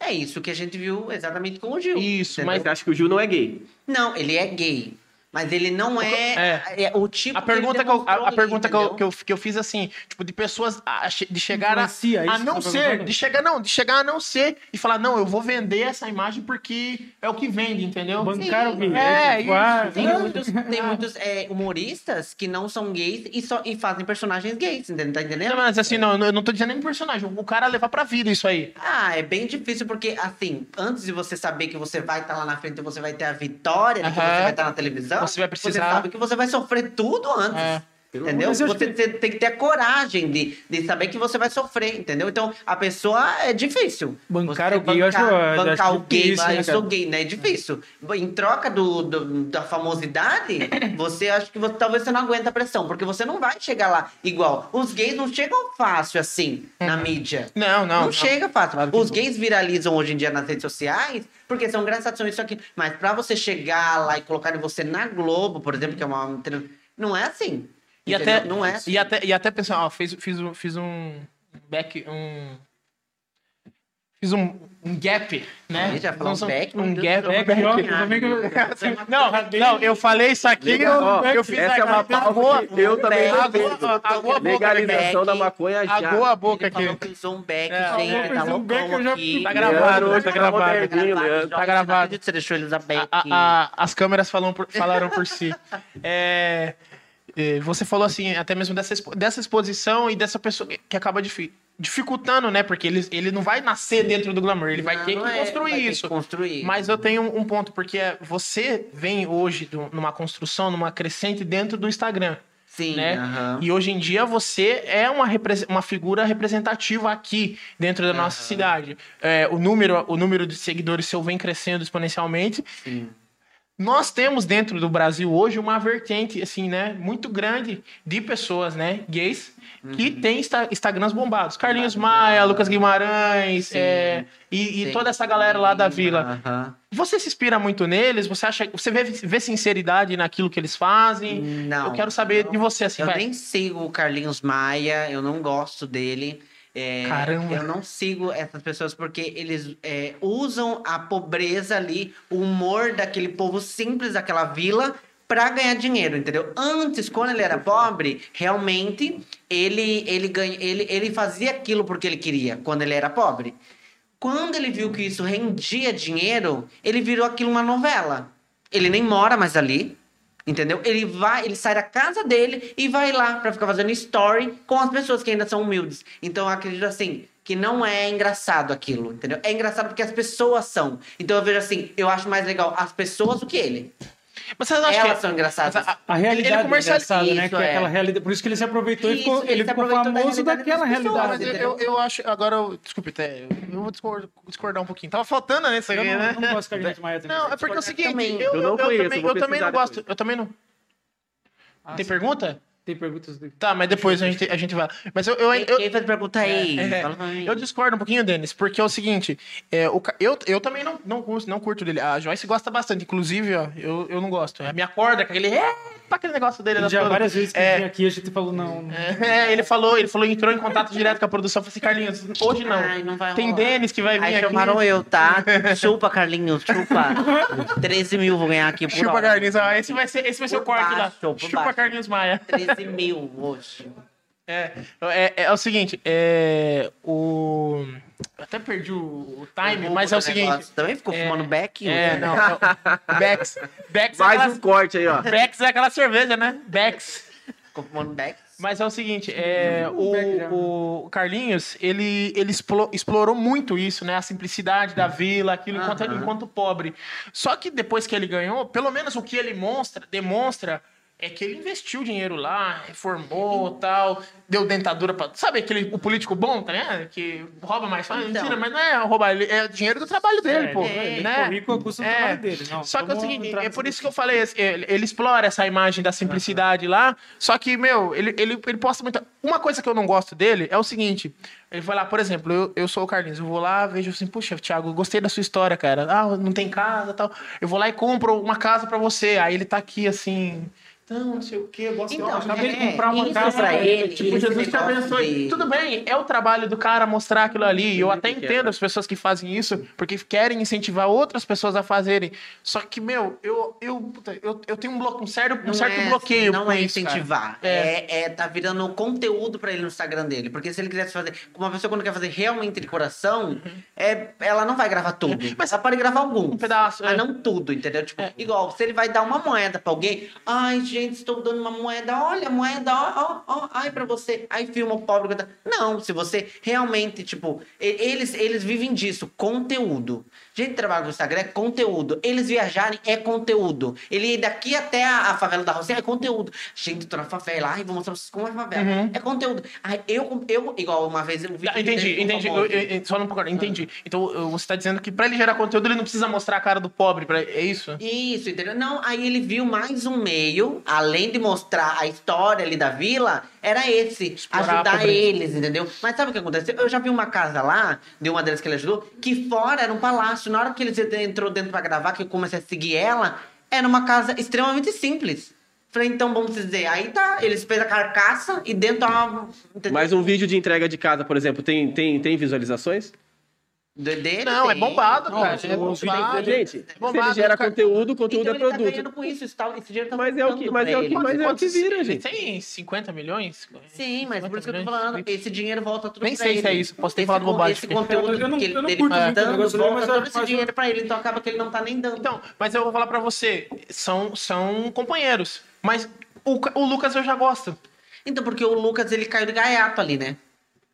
É isso que a gente viu exatamente com o Gil. Isso, entendeu? Mas acho que o Gil não é gay. Não, ele é gay. Mas ele não é, é o tipo A que ele pergunta, que eu, a, a ali, pergunta que, eu, que, eu, que eu fiz assim, tipo, de pessoas a- de chegar a, é a não que tá ser, de chegar, não, de chegar a não ser e falar, não, eu vou vender essa imagem porque é o que vende, entendeu? Bancar o gay. É, Tipo, ah, Tem ah, muitos, tem muitos é, humoristas que não são gays e, só, e fazem personagens gays, entendeu? Tá entendendo? Não, mas assim, não, eu não tô dizendo nem personagem, o cara levar pra vida isso aí. Ah, é bem difícil porque, assim, antes de você saber que você vai estar lá na frente e você vai ter a vitória que Aham. você vai estar na televisão, Você vai precisar- sabe que você vai sofrer tudo antes. É. Entendeu? Mas eu Você te- tem que ter a coragem de, de saber que você vai sofrer, entendeu? Então, a pessoa é difícil. Bancar Você o gay, eu acho- bancar acho o gay, difícil, né, eu sou gay, né? É difícil. Em troca do, do- da famosidade, você acha que você- talvez você não aguenta a pressão, porque você não vai chegar lá igual. Os gays não chegam fácil assim na mídia. Não, não. Não, não. chega fácil. Claro que Os gays viralizam hoje em dia nas redes sociais porque são engraçados, são isso aqui. Mas pra você chegar lá e colocarem você na Globo, por exemplo, que é uma. Não é assim. E Entendeu? até, Não é assim. e até, e até pensar, ó, fiz, fiz, um- fiz um back, um... Fiz um, um gap, né? Já falou um back, Um gap. um Back, ó, back. Não, não, eu falei isso aqui, eu, eu fiz essa é uma pauta que eu também Back. não agou- vejo. agou a boca Legalização back. da maconha já. Agou a boca Ele aqui. falou que usou um back, É. gente, tá um loucão back. Tá gravado, tá hoje tá gravado. Tá gravado. não acredito que você deixou ele usar back. A- a- as câmeras falaram por si. É, é, você falou assim, até mesmo dessa, expo- dessa exposição e dessa pessoa que- acaba difi- dificultando, né? Porque ele, ele não vai nascer dentro do glamour, ele vai Não, ter não que é, construir vai ter que isso. construir. Mas eu tenho um ponto, porque você vem hoje do- numa construção, numa crescente dentro do Instagram. Sim, né? aham. E hoje em dia você é uma, uma figura representativa aqui dentro da nossa Aham. cidade. É, o, número, o número de seguidores seu vem crescendo exponencialmente. Sim. Nós temos dentro do Brasil hoje uma vertente, assim, né, muito grande de pessoas, né, gays, que Uhum. tem Insta- Instagrams bombados. Carlinhos Maia, Lucas Guimarães, é, e, e toda essa galera lá da vila. Aham. Você se inspira muito neles? Você acha, você vê, vê sinceridade naquilo que eles fazem? Não. Eu quero saber de você, assim, Eu vai. nem sigo o Carlinhos Maia, eu não gosto dele. É, Caramba. Eu não sigo essas pessoas porque eles é, usam a pobreza ali, o humor daquele povo simples daquela vila para ganhar dinheiro, entendeu? Antes, quando ele era pobre, realmente ele ele ganha, ele, ele fazia aquilo porque ele queria, quando ele era pobre. Quando ele viu que isso rendia dinheiro, ele virou aquilo uma novela. Ele nem mora mais ali, entendeu? Ele vai, ele sai da casa dele e vai lá pra ficar fazendo story com as pessoas que ainda são humildes. Então eu acredito assim que não é engraçado aquilo, entendeu? É engraçado porque as pessoas são. Então eu vejo assim, eu acho mais legal as pessoas do que ele. Mas você não acha Elas que... são engraçadas. A- A realidade ele é comercializa engraçada, né? isso, Que é é. aquela realidade. Por isso que ele se aproveitou e Isso, ficou, ele ele ficou aproveitou da famoso realidade daquela pessoas, realidade. Mas entendeu? eu, eu acho. Agora, eu- desculpe, até, eu vou discordar, um pouquinho. Tava faltando nesse Eu aqui, não, né? não gosto de Carlinhos Maia também. Não, é porque é o seguinte, eu, Eu conheço, também, eu eu também não gosto. Eu também não. Ah, Tem pergunta? Tem perguntas do... Tá, mas depois a gente, a gente vai. Mas eu, eu, Quem, eu, quem fez pergunta aí? É, mim. eu discordo um pouquinho, Denis, porque é o seguinte, é, o, eu, eu também não, não, curto, não curto dele. A Joyce gosta bastante, inclusive, ó, eu, eu não gosto. A minha corda, com aquele. É, pra aquele negócio dele. Ele das já várias vezes que É. vem aqui a gente falou, não. não. É, ele falou, ele falou, entrou em contato direto com a produção. Falei assim, Carlinhos, hoje não. Ai, não vai Tem. Denis que vai vir Aí aqui. chamaram eu, tá? Chupa, Carlinhos, chupa. 13 mil vou ganhar aqui por Chupa hora. Carlinhos, ó, esse vai ser, esse vai ser o corte lá. baixo, Chupa baixo. Carlinhos Maia. 13 mil hoje. É, é, é o seguinte, é, o... eu até perdi o, o time, mas é o seguinte... Negócio. Também ficou é, fumando back? É, não, é o- Bex. Bex é, Mais aquela, um corte aí, ó. Bex é aquela cerveja, né? Bex. Ficou fumando back? Mas é o seguinte, é, Beck já. o, o Carlinhos, ele, ele explo- explorou muito isso, né? A simplicidade da vila, aquilo enquanto, Aham. enquanto pobre. Só que depois que ele ganhou, pelo menos o que ele mostra, demonstra é que ele investiu dinheiro lá, reformou tal, deu dentadura pra. Sabe aquele o político bom, tá né? Que rouba mais fácil? Então. Mentira, mas não é roubar, é dinheiro do trabalho dele, É, pô. ele- ele né? ficou rico a custa do É. trabalho dele. Não, Só que é o seguinte, é por isso que eu falei, assim, ele, ele explora essa imagem da simplicidade lá, só que, meu, ele, ele, ele posta muita... Uma coisa que eu não gosto dele é o seguinte, ele vai lá, por exemplo, eu, eu sou o Carlinhos, eu vou lá, vejo assim, puxa, Thiago, gostei da sua história, cara, ah, não tem casa e tal, eu vou lá e compro uma casa pra você, aí ele tá aqui, assim... Não, não sei o que, eu gosto Então, de acabei de é, comprar uma casa pra ele. Tipo, Jesus te abençoe. de- Tudo bem, é o trabalho do cara mostrar aquilo ali. E eu Sim, até que entendo quebra. as pessoas que fazem isso, porque querem incentivar outras pessoas a fazerem. Só que, meu, eu, eu, eu, eu tenho um, bloco, um, sério, um Não certo é- bloqueio Não com é isso, incentivar. É. É. É, tá virando conteúdo pra ele no Instagram dele. Porque se ele quisesse fazer. Uma pessoa quando quer fazer realmente de coração, é, ela não vai gravar tudo. Mas- Mas ela pode gravar alguns. Um pedaço, Mas é. não tudo, entendeu? Tipo, É. igual, se ele vai dar uma moeda pra alguém. Ai, gente, estou dando uma moeda. Olha, moeda, ó, ó, ó. Ai, pra você. Aí filma o pobre. coitado. Não, se você realmente, tipo, eles, eles vivem disso, conteúdo. Gente que trabalha com Instagram é conteúdo. Eles viajarem é conteúdo. Ele ir daqui até a, a favela da Rocinha é conteúdo. Gente, tô na favela. Ai, vou mostrar pra vocês como é a favela. Uhum. É conteúdo. Ai, eu, eu, igual uma vez eu vi. Ah, entendi, entendi. Eu, eu- só não concordo, entendi. Então eu- você tá dizendo que pra ele gerar conteúdo, ele não precisa mostrar a cara do pobre. Pra... É isso? Isso, entendeu? Não, aí ele viu mais um meio, além de mostrar a história ali da vila, era esse, Explorar ajudar eles, entendeu? Mas sabe o que aconteceu? Eu já vi uma casa lá, de uma delas que ele ajudou, que fora era um palácio. Na hora que eles entrou dentro pra gravar, que eu comecei a seguir ela, era uma casa extremamente simples. Falei, então vamos dizer, aí tá, eles fez a carcaça e dentro entendeu? Mas um vídeo de entrega de casa, por exemplo, tem, tem, tem visualizações? De- Dele Não, é tem. bombado, Não, cara. É bombado. Gente, se ele bombado, gera cara. conteúdo, conteúdo Então é ele tá produto. ganhando com isso, esse, tal, esse dinheiro tá Mas é o que- voltando mas é o ele. que- mas é o que vira, ele gente. Tem 50 milhões? Sim, mas por isso que eu tô 50 falando, esse dinheiro volta tudo Nem pra sei ele. se é isso, posso ter Esse falado bobagem Esse conteúdo Eu não- que eu não ele curto tá muito o dando, volta mas todo eu- esse dinheiro pra ele, então acaba que ele não tá nem dando. Então, mas eu vou falar pra você, são, são companheiros. Mas o, o Lucas eu já gosto. Então, porque o Lucas, ele caiu de gaiato ali, né?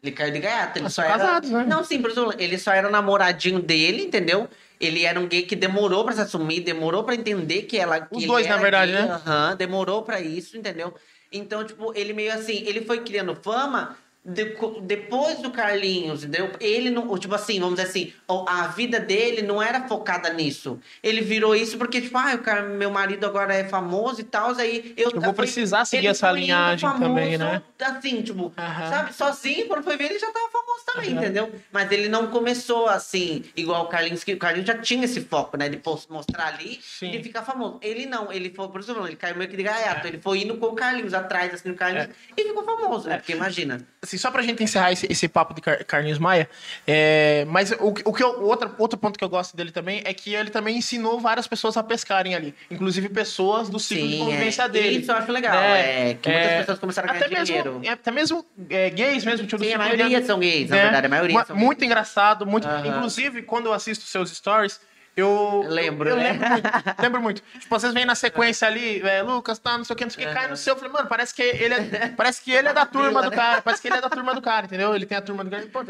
Ele caiu de gaiato. Ele Mas só são era... casados, né? Não, sim, por exemplo, ele só era namoradinho dele, entendeu? Ele era um gay que demorou pra se assumir, demorou pra entender que ela. que Os dois, na verdade, gay, né? aham, demorou pra isso, entendeu? Então, tipo, ele meio assim, ele foi criando fama de- depois do Carlinhos, entendeu? Ele não, tipo assim, vamos dizer assim, a vida dele não era focada nisso. Ele virou isso porque, tipo, ah, o meu marido agora é famoso e tal, aí eu. Eu vou precisar seguir ele essa linhagem também, né? Assim, tipo, sabe, sozinho, quando foi ver, ele já tava famoso também, entendeu? Mas ele não começou assim, igual o Carlinhos, que o Carlinhos já tinha esse foco, né? De mostrar ali Sim. e ficar famoso. Ele não, ele foi, por falando, ele caiu meio que de gaiato. Ele foi indo com o Carlinhos atrás, assim, do Carlinhos, e ficou famoso, né? Porque imagina. Assim, só pra gente encerrar esse, esse papo de Car Carlinhos Maia, é, mas o, o que eu, outro, outro ponto que eu gosto dele também é que ele também ensinou várias pessoas a pescarem ali. Inclusive pessoas do ciclo de Sim, convivência é. dele. Isso eu acho legal, né? é, que muitas pessoas começaram a ganhar até mesmo, dinheiro. é, Até mesmo é, gays mesmo. Tipo, Sim, a maioria são gays, na né? verdade, a maioria Muito gays. engraçado, muito. Inclusive, quando eu assisto seus stories, eu. Lembro, eu, né? lembro muito. lembro muito. Tipo, vocês vêm na sequência ali, é, Lucas, tá, não sei o que, não sei o que, cai no seu. Eu falei, mano, parece que ele é, parece que ele é da turma do cara. Parece que ele é da turma do cara, entendeu? Ele tem a turma do cara. Pô,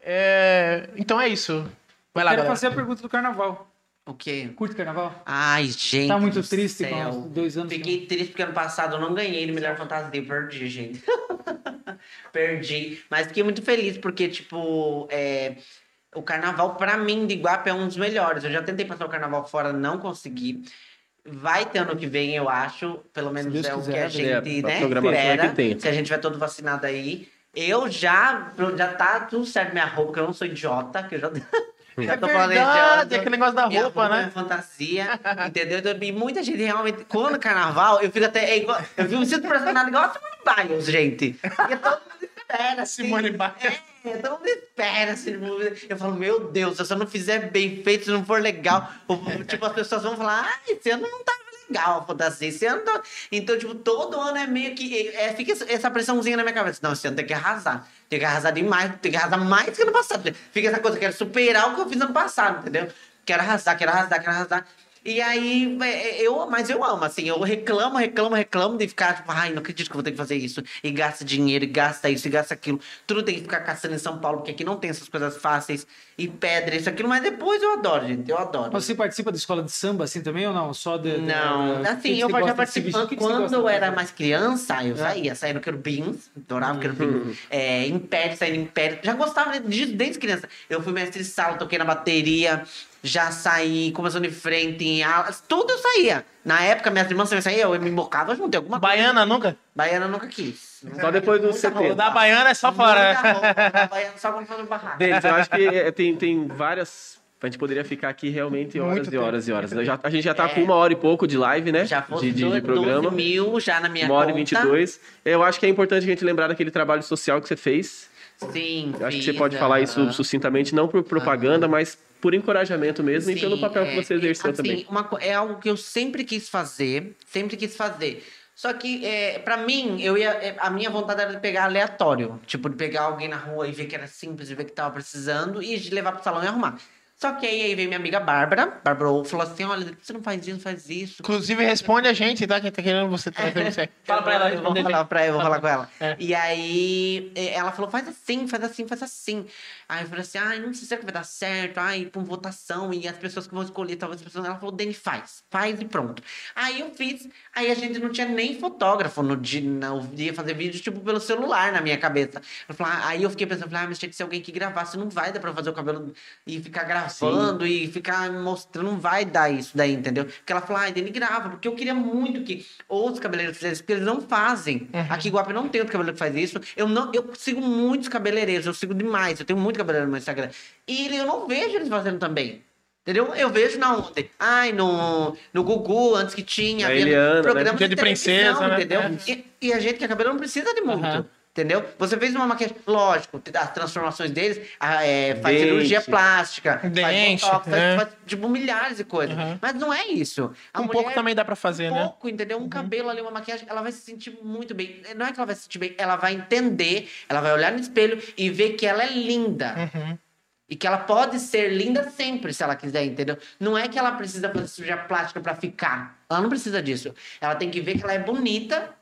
é, Então é isso. Vai lá, Quero galera. fazer a pergunta do carnaval. O quê? Curte carnaval? Ai, gente. Tá muito triste com céu. os dois anos. Fiquei triste porque ano passado eu não ganhei no Melhor Fantasia, perdi, gente. perdi. Mas fiquei muito feliz porque, tipo, é, o carnaval, pra mim, de Iguape é um dos melhores. Eu já tentei passar o carnaval fora, não consegui. Vai ter ano que vem, eu acho. Pelo menos é o que a né? gente, É, né, é que espera. Se a gente tiver todo vacinado aí. Eu já, já tá tudo certo minha roupa, que eu não sou idiota, que eu já, já É tô verdade, planejando. aquele negócio da roupa, é né? fantasia, entendeu? Então, E muita gente realmente, quando é carnaval, eu fico até. É igual, eu vi um sítio impressionado igual a Simone Biles, gente. E todo mundo espera, assim. Simone Biles. É, todo mundo espera, assim. Eu falo, meu Deus, se eu não fizer bem feito, se não for legal, tipo, as pessoas vão falar, ah, esse ano não tava legal a fantasia, esse ano. não-" Então, tipo, todo ano é meio que. É, fica essa- essa pressãozinha na minha cabeça. Não, esse ano tem que arrasar. Tem que arrasar demais, tem que arrasar mais que ano passado. Fica essa coisa, quero superar o que eu fiz ano passado, entendeu? Quero arrasar, quero arrasar, quero arrasar. E aí, é, eu, mas eu amo, assim, eu reclamo, reclamo, reclamo de ficar, tipo, ai, não acredito que eu vou ter que fazer isso. E gasta dinheiro, e gasta isso, e gasta aquilo. Tudo tem que ficar caçando em São Paulo, porque aqui não tem essas coisas fáceis. E pedra, isso, aquilo, mas depois eu adoro, gente, eu adoro. Você participa da escola de samba assim também ou não? Só de. Não, de- assim, eu já de. O que que você Quando eu era mais criança, eu É. saía, saía no Querubins, adorava Querubins. É, Império, saía no Império. Já gostava de, desde criança. Eu fui mestre de sala, toquei na bateria, já saí, começando em frente, em aulas, tudo eu saía. Na época, minhas irmãs também saíam, eu me embocava junto, tem alguma coisa. Baiana nunca? Baiana eu nunca quis. Só depois 70. roupa. Da Baiana é só fora. Muita roupa, Baiana só quando for no barraco. Eu acho que é, tem, tem várias. A gente poderia ficar aqui realmente horas Muito e horas e horas. Já- a gente já tá É. com uma hora e pouco de live, né? Já fosse de, de, de 12 programa. mil já na minha Uma hora e conta. 22. Eu acho que é importante a gente lembrar daquele trabalho social que você fez. Sim, Eu acho que você pode falar isso sucintamente, não por propaganda, mas por encorajamento mesmo e Sim, pelo papel que é, você exerceu assim, também. uma é algo que eu sempre quis fazer, sempre quis fazer. Só que, é, para mim, eu ia, é, a minha vontade era de pegar aleatório. Tipo, de pegar alguém na rua e ver que era simples, e ver que tava precisando, e de levar pro salão e arrumar. Só que aí, aí veio minha amiga Bárbara, Bárbara Wolf, falou assim, olha, você não faz isso, não faz isso. Inclusive, responde a gente, tá? Quem tá querendo você trazer você. Fala pra ela. Eu vou falar pra ela, eu vou falar com ela. É. E aí ela falou, faz assim, faz assim, faz assim. Aí eu falei assim, ai, não sei se é que vai dar certo, ai, uma votação, e as pessoas que vão escolher, talvez as pessoas. Ela falou, Dani, faz, faz e pronto. Aí eu fiz, aí a gente não tinha nem fotógrafo no dia, no dia fazer vídeo, tipo, pelo celular na minha cabeça. Eu falei, ah, aí eu fiquei pensando, falei, ah, mas tinha que ser alguém que gravasse, não vai dar pra fazer o cabelo e ficar gravando e ficar mostrando, não vai dar isso daí, entendeu? Porque ela falou, ai, Dani, grava, porque eu queria muito que outros cabeleireiros fizessem, porque eles não fazem. Aqui em Guape não tem outro cabeleireiro que faz isso. Eu, não, eu sigo muitos cabeleireiros, eu sigo demais, eu tenho muito cabeleireiro no meu Instagram. E eu não vejo eles fazendo também. Entendeu? Eu vejo na onde? Ai, no, no Gugu, antes que tinha. Eliana, né? programas Dia de televisão, princesa, né? Entendeu? É. E, e a gente que é cabelo não precisa de muito. Aham. Entendeu? Você fez uma maquiagem, lógico, as transformações deles, ah, é, faz Dente. cirurgia plástica, Dente, faz botox, faz, né? faz, tipo milhares de coisas. Uhum. Mas não é isso. A Um pouco mulher- também dá pra fazer, um né? pouco, entendeu? Um cabelo ali, uma maquiagem, ela vai se sentir muito bem. Não é que ela vai se sentir bem, ela vai entender, ela vai olhar no espelho e ver que ela é linda. Uhum. E que ela pode ser linda sempre, se ela quiser, entendeu? Não é que ela precisa fazer cirurgia plástica pra ficar. Ela não precisa disso. Ela tem que ver que ela é bonita,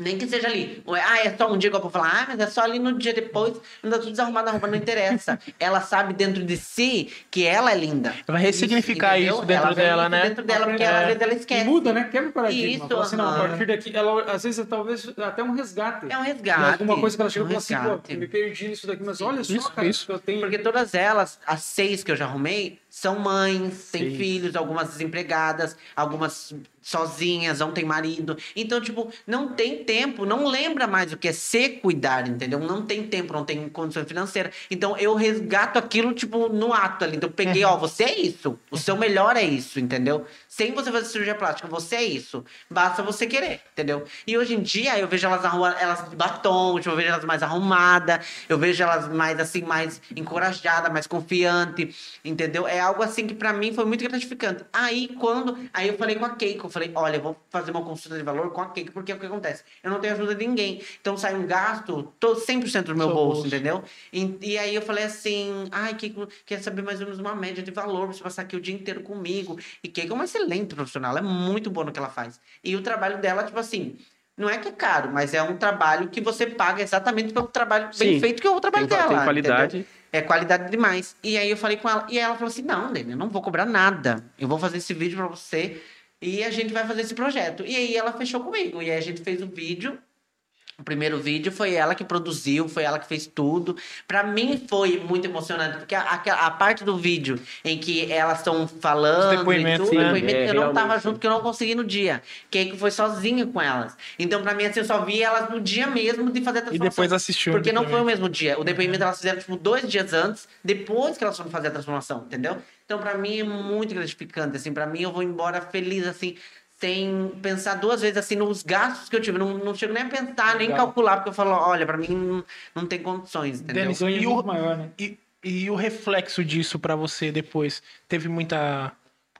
nem que seja ali. É, Ah, é só um dia que eu vou falar, ah, mas é só ali no dia depois, anda tudo desarrumado na roupa, não interessa. ela sabe dentro de si que ela é linda. Vai ressignificar Entendeu? isso dentro dela, isso né? Dentro dela, porque É. ela, às vezes ela E esquece. muda, né? Quebra o paradigma. Isso, assim, não, a partir daqui, ela, às vezes talvez até um resgate. É um resgate. alguma coisa que ela chegou um e falou assim, pô, me perdi nisso daqui, mas olha só, Isso, cara, isso. que eu tenho. Porque todas elas, as seis que eu já arrumei, são mães, têm Seis. filhos, algumas desempregadas, algumas sozinhas, não tem marido. Então, tipo, não tem tempo, não lembra mais o que é se cuidar, entendeu? Não tem tempo, não tem condição financeira. Então, eu resgato aquilo, tipo, no ato ali. Então, eu peguei, ó, você é isso. O seu melhor é isso, entendeu? Sem você fazer cirurgia plástica, você é isso. Basta você querer, entendeu? E hoje em dia, eu vejo elas na rua, elas de batom, tipo, eu vejo elas mais arrumadas, eu vejo elas mais, assim, mais encorajadas, mais confiante, entendeu? É algo, assim, que pra mim foi muito gratificante. Aí, quando... Aí eu falei com a Keiko, eu falei, olha, eu vou fazer uma consulta de valor com a Keiko, porque é o que acontece? Eu não tenho ajuda de ninguém. Então, sai um gasto todo 100% do meu bolso, bolso. entendeu? E, e aí eu falei assim, ai, Keiko, quer saber mais ou menos uma média de valor você passar aqui o dia inteiro comigo. E Keiko é uma excelente profissional, ela é muito boa no que ela faz. E o trabalho dela, tipo assim, não é que é caro, mas é um trabalho que você paga exatamente pelo trabalho bem Sim. feito que é o trabalho Tem, dela. tem entendeu? qualidade. É qualidade demais. E aí eu falei com ela, e ela falou assim: não, Dani, eu não vou cobrar nada. Eu vou fazer esse vídeo pra você e a gente vai fazer esse projeto. E aí ela fechou comigo. E aí a gente fez o vídeo. O primeiro vídeo foi ela que produziu, foi ela que fez tudo. Pra mim foi muito emocionante, porque a, a- a parte do vídeo em que elas estão falando Os depoimentos, e tudo, né? depoimento, É, eu não tava junto, porque eu não consegui no dia. Keiko foi sozinha com elas. Então, pra mim, assim, eu só vi elas no dia mesmo de fazer a E transformação. depois assistiu. Porque não foi o mesmo dia. O depoimento elas fizeram, tipo, dois dias antes, depois que elas foram fazer a transformação, entendeu? Então, pra mim, é muito gratificante, assim. Pra mim, eu vou embora feliz, assim, sem pensar duas vezes, assim, nos gastos que eu tive. Não, não chego nem a pensar, nem Legal. calcular, porque eu falo, olha, pra mim, não, não tem condições, entendeu? Denis, é E o- muito maior, né? E, e o reflexo disso pra você depois? Teve muita.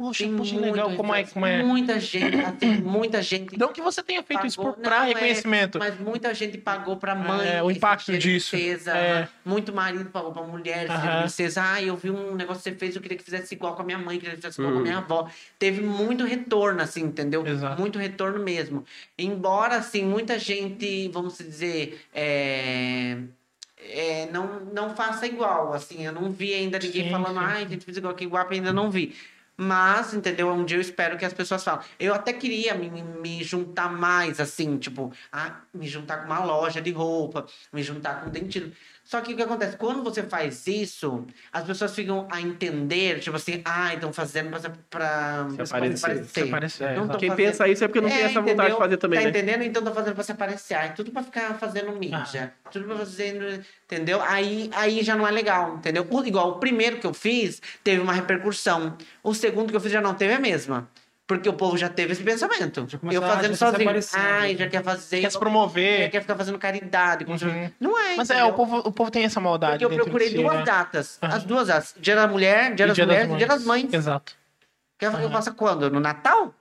Poxa, Tem poxa, legal. Como é, como é? Muita gente, muita gente... Não que você tenha feito isso por, Pagou- pra não, é, reconhecimento. Mas muita gente pagou pra mãe. É, o impacto disso. Princesa, É. Muito marido pagou pra mulher, de Aham. princesa. Ah, eu vi um negócio que você fez, eu queria que fizesse igual com a minha mãe, queria que fizesse igual com a minha avó. Teve muito retorno, assim, entendeu? Exato. Muito retorno mesmo. Embora, assim, muita gente, vamos dizer, é, é, não, não faça igual, assim. Eu não vi ainda ninguém Sim, falando, sim, ai, a gente fez igual que igual, ainda não vi. Mas, entendeu? Um dia eu espero que as pessoas falem. Eu até queria me, me juntar mais, assim, tipo, ah, me juntar com uma loja de roupa, me juntar com um dentista. Só que o que acontece? Quando você faz isso, as pessoas ficam a entender, tipo assim, ah, estão fazendo pra, pra Se aparecer. Se aparecer, Não exato. tão Quem fazendo- pensa isso é porque não tem É, essa vontade de entendeu? fazer também, tá né? entendendo? Então tá fazendo pra se aparecer. Ai, tudo pra ficar fazendo mídia. Ah. Tudo pra fazendo. Entendeu? Aí, aí já não é legal, entendeu? Igual o primeiro que eu fiz teve uma repercussão. O segundo que eu fiz já não teve a mesma. Porque o povo já teve esse pensamento. Eu a- fazendo sozinho. Ai, né? já quer fazer. Quer se Já promover. quer ficar fazendo caridade. se- Uhum. Não é. Mas é, entendeu? o povo, o povo tem essa maldade. Porque eu procurei si, duas né? datas. Aham. As duas datas. Dia da mulher, dia das mulheres e dia das mães. Exato. Quer que eu faça quando? No Natal?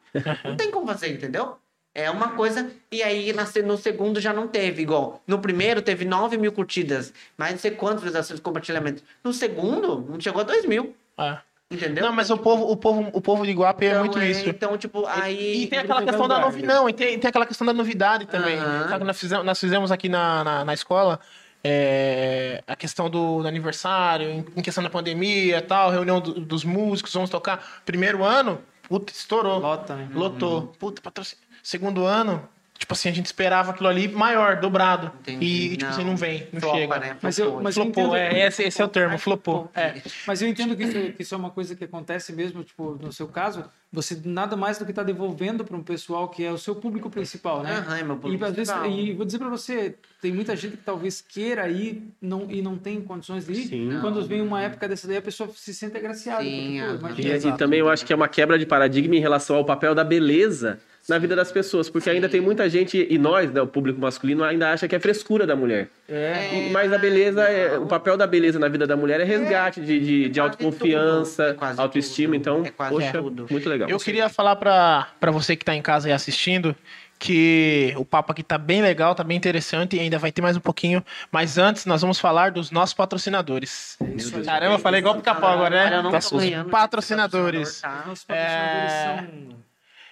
Não tem como fazer, entendeu? É uma coisa. E aí no segundo já não teve, igual. No primeiro teve 9 mil curtidas, mais não sei quantas visualizações de compartilhamento. No segundo, não chegou a 2 mil. É. Entendeu? Não, mas o povo, o povo, o povo de Iguape é Então, muito isso. Então, tipo, aí. E tem aquela questão da novidade. Não, e tem, tem aquela questão da novidade também. Aham. Sabe nós fizemos, nós fizemos aqui na, na, na escola é, a questão do, do aniversário, em, questão da pandemia e tal, reunião do- dos músicos, vamos tocar. Primeiro ano, puta, estourou. Lota, né? Lotou. Puta, patrocínio. Segundo ano, tipo assim, a gente esperava aquilo ali maior, dobrado. Entendi. E, tipo assim, não vem, não Flopa, chega. Né? Mas eu- Flopou. mas eu Flopou, entendo- é, esse, esse é o termo, flopou. É. Mas eu entendo que isso, que isso é uma coisa que acontece mesmo, tipo, no seu caso, você nada mais do que está devolvendo para um pessoal que é o seu público principal, né? Aham, é meu E, público às vezes, e vou dizer para você, tem muita gente que talvez queira ir não, e não tem condições de ir. Sim. Quando vem uma época dessa daí, a pessoa se sente agraciada. Sim, porque, pô, E, e também eu acho que é uma quebra de paradigma em relação ao papel da beleza na vida das pessoas, porque ainda tem muita gente, e nós, né, o público masculino, ainda acha que é frescura da mulher. É, Mas a beleza, é, o papel da beleza na vida da mulher é resgate de, de, de quase autoconfiança, tudo, é autoestima. tudo. Então, É quase poxa, tudo. muito legal. Eu queria falar pra, pra você que tá em casa aí assistindo que o papo aqui tá bem legal, tá bem interessante e ainda vai ter mais um pouquinho. Mas antes, nós vamos falar dos nossos patrocinadores. Caramba, eu falei igual pica-pau agora, né? não Nossos tô ganhando de patrocinadores. patrocinador, tá? Os patrocinadores É, são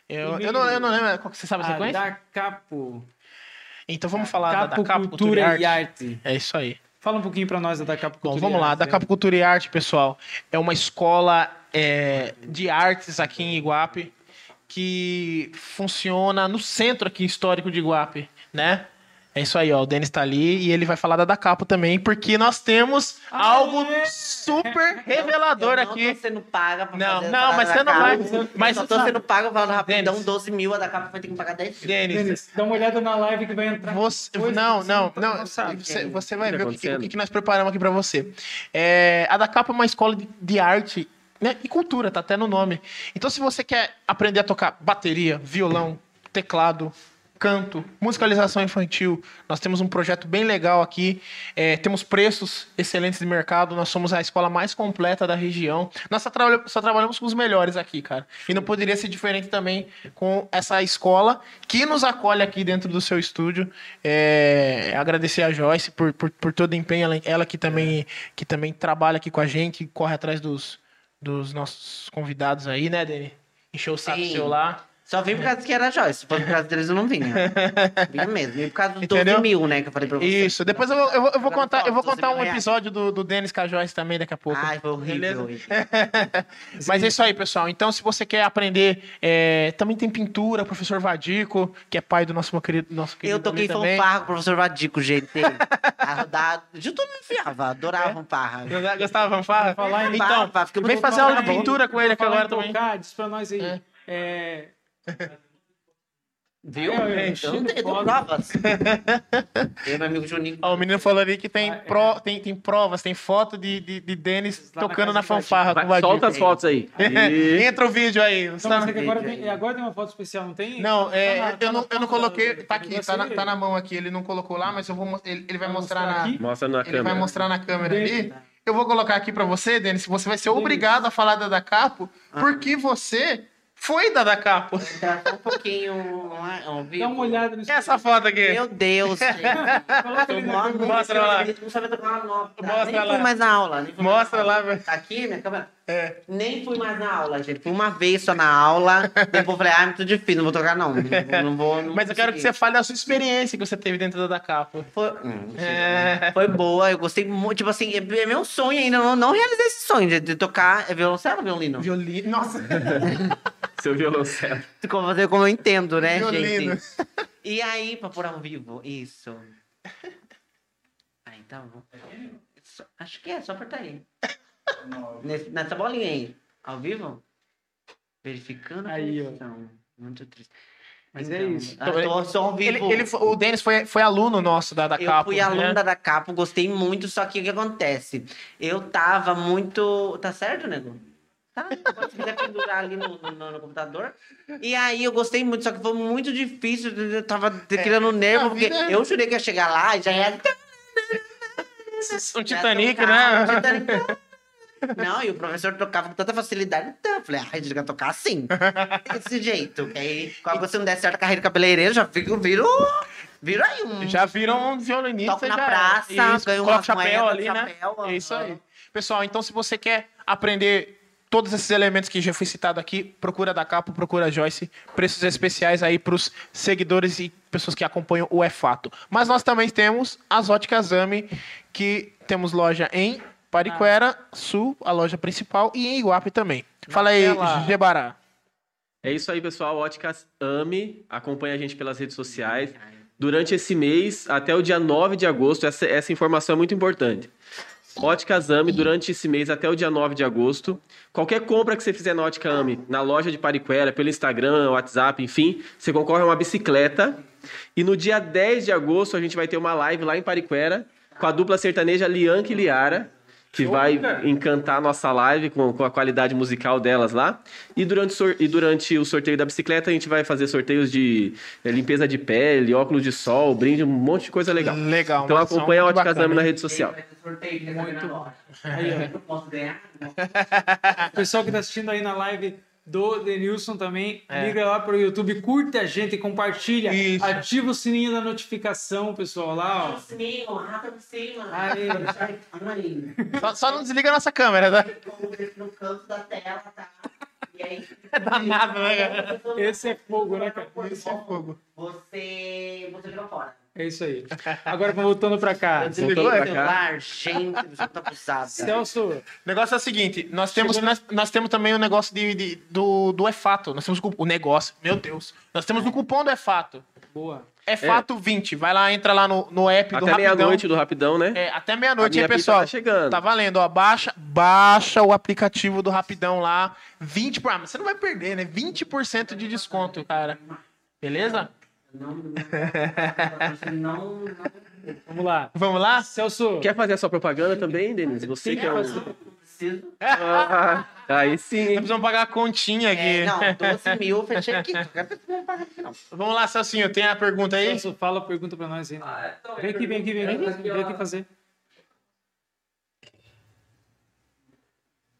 Eu, eu, não, eu não lembro. Qual que você sabe a a sequência? da Capo, Então vamos falar da, da Capo Capo Cultura e e Arte. Arte. É isso aí. Fala um pouquinho pra nós da Capo Bom, Cultura vamos e lá. Arte. Da Capo Cultura e Arte, pessoal, é uma escola é, de artes aqui em Iguape que funciona no centro aqui histórico de Iguape, né? É isso aí, ó. O Denis tá ali e ele vai falar da da Capo também, porque nós temos algo super revelador eu não aqui. tô sendo paga pra Não, fazer não, mas da você não capa. vai- Eu mas- só tô sendo paga falando rapidão, Denis. 12 mil, a da capa vai ter que pagar 10 mil. Denis, Denis, dá uma olhada na live que vai entrar. Você, depois não, não, cinco, não, não sabe, você, você vai que ver tá o que, o que nós preparamos aqui pra você. É, a da Capa é uma escola de, de arte né, e cultura, tá até no nome. Então, se você quer aprender a tocar bateria, violão, teclado, canto, musicalização infantil, nós temos um projeto bem legal aqui. É, temos preços excelentes de mercado. Nós somos a escola mais completa da região. Nós só, só trabalhamos com os melhores aqui, cara. E não poderia ser diferente também com essa escola que nos acolhe aqui dentro do seu estúdio. É, agradecer a Joyce por, por, por todo o empenho. Ela, ela que, também, que também trabalha aqui com a gente, corre atrás dos, dos nossos convidados aí, né, Dani? Encheu o saco Sim. seu lá. Só vim por causa que era Joyce. Se fosse por causa deles, eu não vinha. Vinha mesmo. Vim por causa dos Entendeu? 12 mil, né? Que eu falei pra você. Isso, depois eu vou, eu vou, eu vou contar, eu vou contar 12 um episódio do, do Denis com a Joyce também daqui a pouco. Ai, foi horrível. Beleza? horrível. Mas é isso aí, pessoal. Então, se você quer aprender, é, também tem pintura, professor Vadico, que é pai do nosso querido, nosso querido Eu toquei fanfarra com o professor Vadico, gente. A rodar. De tudo me enfiava. Adorava fanfarra. Gostava fanfarra? Falar em Então, fanfarra, vem fazer aula de pintura com ele aqui agora também. tocar, diz pra nós aí. É. É, Viu? É, Então, eu- provas. Eu meu amigo Juninho. Ó, o menino falou ali que tem, Ah, é. pro- tem, tem provas, tem foto de, de, de Denis na tocando na Vadico. fanfarra com o Vai, solta as fotos aí. E- Entra o vídeo aí. Então, tá- agora, vídeo tem, aí. agora tem uma foto especial, não tem? Não, é, Tá na- tá eu, não, na eu não coloquei. Tá aqui, tá na, tá na mão aqui. Ele não colocou lá, mas eu vou, ele, ele vai Vai mostrar, mostrar na. Mostra na Ele vai câmera. mostrar na câmera ali. Eu vou colocar aqui pra você, Denis. Você vai ser obrigado a falar da da Capo, Ah. porque você foi da da Capo. Só um pouquinho. ao vivo. Dá uma olhada nisso. Essa foto aqui. Meu Deus, gente. Anúncio, Mostra lá. uma nota. Mostra nem lá. fui mais na aula. nem Mostra lá. Tá aqui, minha câmera? É. Nem fui mais na aula, gente. Fui uma vez só na aula. Depois eu falei, ah, é muito difícil, não vou tocar não. Não vou, não vou não Mas eu quero que você fale da sua experiência que você teve dentro da Capo. Foi, hum, É. foi boa, eu gostei muito. Tipo assim, é meu sonho ainda. Eu não, não realizei esse sonho de, de tocar. É violoncelo ou violino? Violino. Nossa. Seu violoncelo. Como, fazer como eu entendo, né, Violino. gente? E aí, pra pôr ao vivo, isso. Aí, tá bom. Acho que é, só apertar aí. Nesse- nessa bolinha aí. Ao vivo? Verificando a Aí, ó. Muito triste. Mas é isso. Ah, tô só ao Ele, vivo. ele, o Denis foi, foi aluno nosso da da Eu Capo. fui né? aluna da Capo, gostei muito, só que o que acontece? Eu tava muito. Tá certo, nego? Tá, se quiser pendurar ali no, no- no computador. E aí eu gostei muito, só que foi muito difícil. Eu tava criando nervo, a porque vida é- eu jurei que ia chegar lá e já ia. Um Titanic, né? um Titanic. Não, e o professor tocava com tanta facilidade. Então, eu falei, ah, a gente vai tocar assim. Desse jeito. Aí, quando você não der certo a carreira cabeleireira, já fico, viro. Viro aí um. Já viram um violinista. Toco na já é. praça, Isso, coloca umas chapéu ali, né? chapéu, É isso aí. Pessoal, então se você quer aprender todos esses elementos que já foi citado aqui, procura da Capo, procura a Joyce. Preços especiais aí para os seguidores e pessoas que acompanham o É Fato. Mas nós também temos as Óticas Ami, que temos loja em Pariquera, Sul, a loja principal, e em Iguape também. Fala aí. Gebará. É isso aí, pessoal. Óticas Ame. Acompanha a gente pelas redes sociais. Durante esse mês, até o dia 9 de agosto, essa, essa informação é muito importante. Óticas Ame, durante esse mês, até o dia 9 de agosto. Qualquer compra que você fizer na Ótica Ame, na loja de Pariquera, pelo Instagram, WhatsApp, enfim, você concorre a uma bicicleta. E no dia 10 de agosto, a gente vai ter uma live lá em Pariquera, com a dupla sertaneja Lianca e Liara. Que vai encantar a nossa live com, com a qualidade musical delas lá. E durante, e durante o sorteio da bicicleta, a gente vai fazer sorteios de eh, limpeza de pele, óculos de sol, brinde, um monte de coisa legal. Legal. Então acompanha a Ótica bacana, Exame na rede social. Muito Aí, eu posso ganhar? O pessoal que tá assistindo aí na live do Denilson também, É. liga lá pro YouTube, curte a gente, compartilha, Isso. ativa o sininho da notificação, pessoal, lá, ó. Sininho, rata por cima. Só, só não desliga a nossa câmera, tá? no canto da tela, tá? E aí. Danado, né, cara? Esse é fogo, né, cara? Esse é fogo. Você. Você joga fora. É isso aí. Agora voltando pra cá. Voltando o pra cá. celular, gente, você tá abusado. Celso, O negócio é o seguinte, nós temos, nós, nós temos também o negócio de, de- do, do EFATO. Nós temos o, negócio, meu Deus. Nós temos o cupom do EFATO. boa. EFATO 20. Vai lá, entra lá no, no app do Até Rapidão. meia-noite do Rapidão, né? É, até meia-noite, hein, pessoal? tá chegando. Tá valendo, ó. Baixa, baixa o aplicativo do Rapidão lá. 20 por... Ah, mas você não vai perder, né? 20% de desconto, cara. Beleza? Não, não, não, não. Vamos lá. Vamos lá? Celso, Quer fazer a sua propaganda também, Denis? Você que é um... Ah, aí sim. Nós precisamos pagar a continha aqui. É, não, 12 mil fechei aqui. Vamos lá, Celcinho. Tem a pergunta aí? Celso, fala a pergunta pra nós aí. Vem aqui, vem aqui, vem aqui, vem aqui fazer.